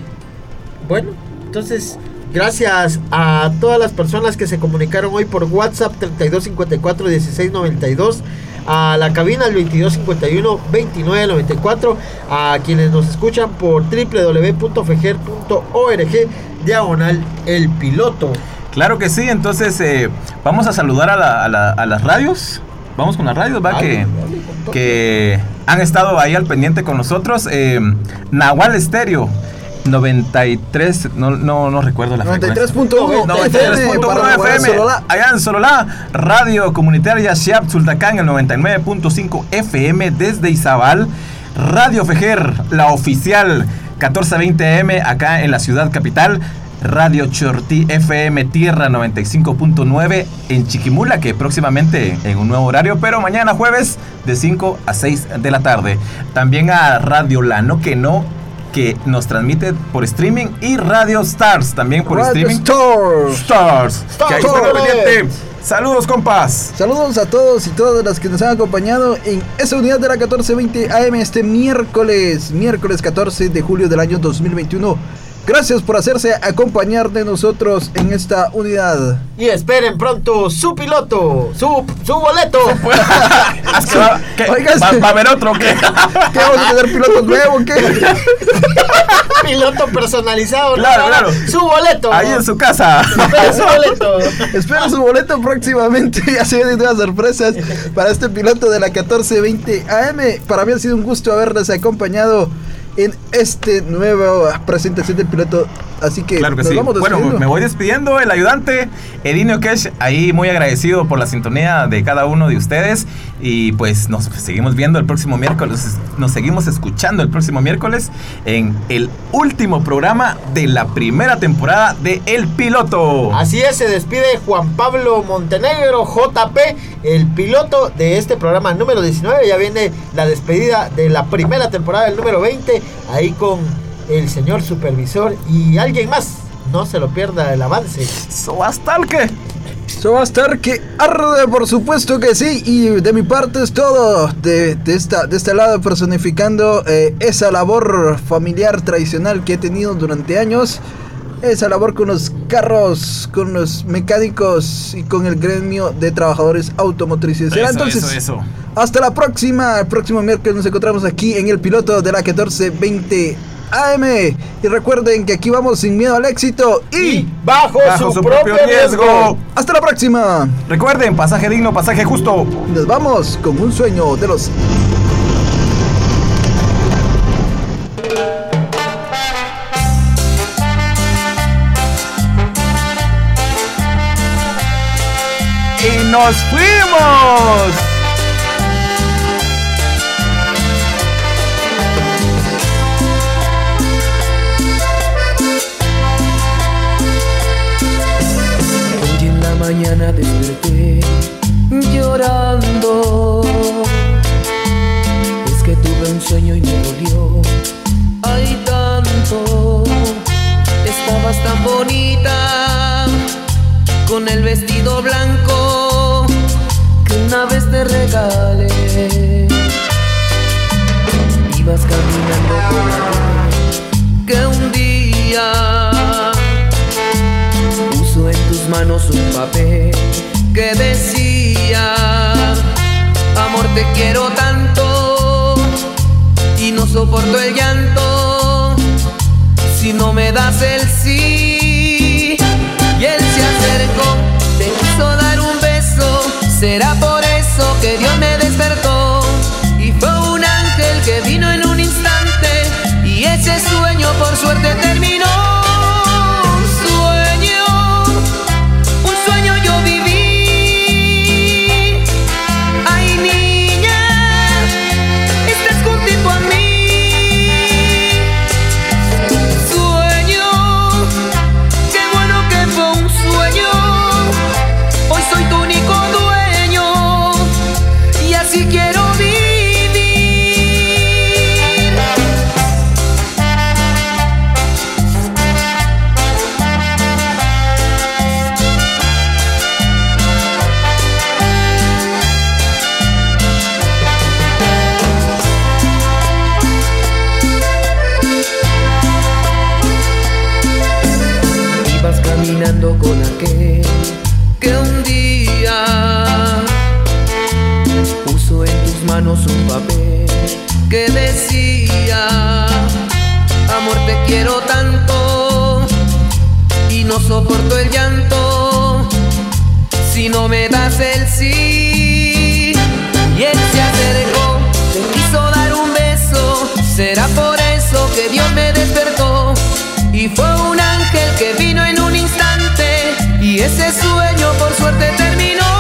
Bueno, entonces, gracias a todas las personas que se comunicaron hoy por WhatsApp 3254-1692, a la cabina el 2251-2994, a quienes nos escuchan por www.fejer.org, diagonal el piloto. Claro que sí, entonces eh, vamos a saludar a, la- a la- a las radios. Vamos con las radios, ¿va? Dale, Que, dale, que han estado ahí al pendiente con nosotros. Eh, Nahual Estéreo, 93, no, no, no recuerdo la frecuencia. 93.1 93.1 para FM, allá en Sololá, Radio Comunitaria Shiap Sultacán, el 99.5 FM desde Izabal, Radio Fejer, la oficial, 1420 AM acá en la ciudad capital, Radio Chortí FM Tierra 95.9 en Chiquimula, que próximamente en un nuevo horario, pero mañana jueves de 5 a 6 de la tarde. También a Radio Lano, que no que nos transmite por streaming y Radio Stars también por Radio streaming. Stars. Stars. Que ahí Stars. pendiente. Saludos, compas. Saludos a todos y todas las que nos han acompañado en esa unidad de la 1420 AM este miércoles, miércoles 14 de julio del año 2021. Gracias por hacerse acompañar de nosotros en esta unidad. Y esperen pronto su piloto, su, su boleto. Ah, que va, que Oiga, va- va a haber otro que ¿Qué vamos a tener piloto nuevo? ¿Qué? piloto personalizado. ¿no? Claro, claro. Su boleto. ahí en su casa. Esperen su boleto. Espera su boleto próximamente. Ya se vienen nuevas sorpresas para este piloto de la 1420 AM. Para mí ha sido un gusto haberles acompañado en este nueva presentación del piloto. Así que Claro que nos sí. vamos Bueno, me voy despidiendo. El ayudante, Edinio Kesh, ahí muy agradecido por la sintonía de cada uno de ustedes. Y pues nos seguimos viendo el próximo miércoles. Nos seguimos escuchando el próximo miércoles en el último programa de la primera temporada de El Piloto. Así es, se despide Juan Pablo Montenegro, JP, el piloto de este programa número 19. Ya viene la despedida de la primera temporada del número 20, ahí con el señor supervisor y alguien más. No se lo pierda el avance. So, hasta el que. Eso va a estar que arde, por supuesto que sí. Y de mi parte es todo. De, de esta, de este lado personificando eh, esa labor familiar tradicional que he tenido durante años. Esa labor con los carros, con los mecánicos y con el gremio de trabajadores automotrices. Será Eso, entonces, eso, eso. hasta la próxima. El próximo miércoles nos encontramos aquí en el piloto de la 1420 AM. Y recuerden que aquí vamos sin miedo al éxito y, bajo, Bajo su propio riesgo. Hasta la próxima. Recuerden, pasaje digno, pasaje justo. Nos vamos con un sueño de los Y nos fuimos. Mañana desperté llorando. Es que tuve un sueño y me dolió. Ay, tanto. Estabas tan bonita con el vestido blanco que una vez te regalé. Ibas caminando por que un día manos un papel que decía, amor te quiero tanto y no soporto el llanto si no me das el sí. Y él se acercó, te quiso dar un beso, será por eso que Dios me despertó y fue un ángel que vino en un instante y ese sueño por suerte terminó. Con aquel que un día puso en tus manos un papel que decía, amor te quiero tanto y no soporto el llanto. Si no me das el sí. Y él se acercó, te quiso dar un beso, será por eso que Dios me despertó y fue un ángel que vino y ese sueño por suerte terminó.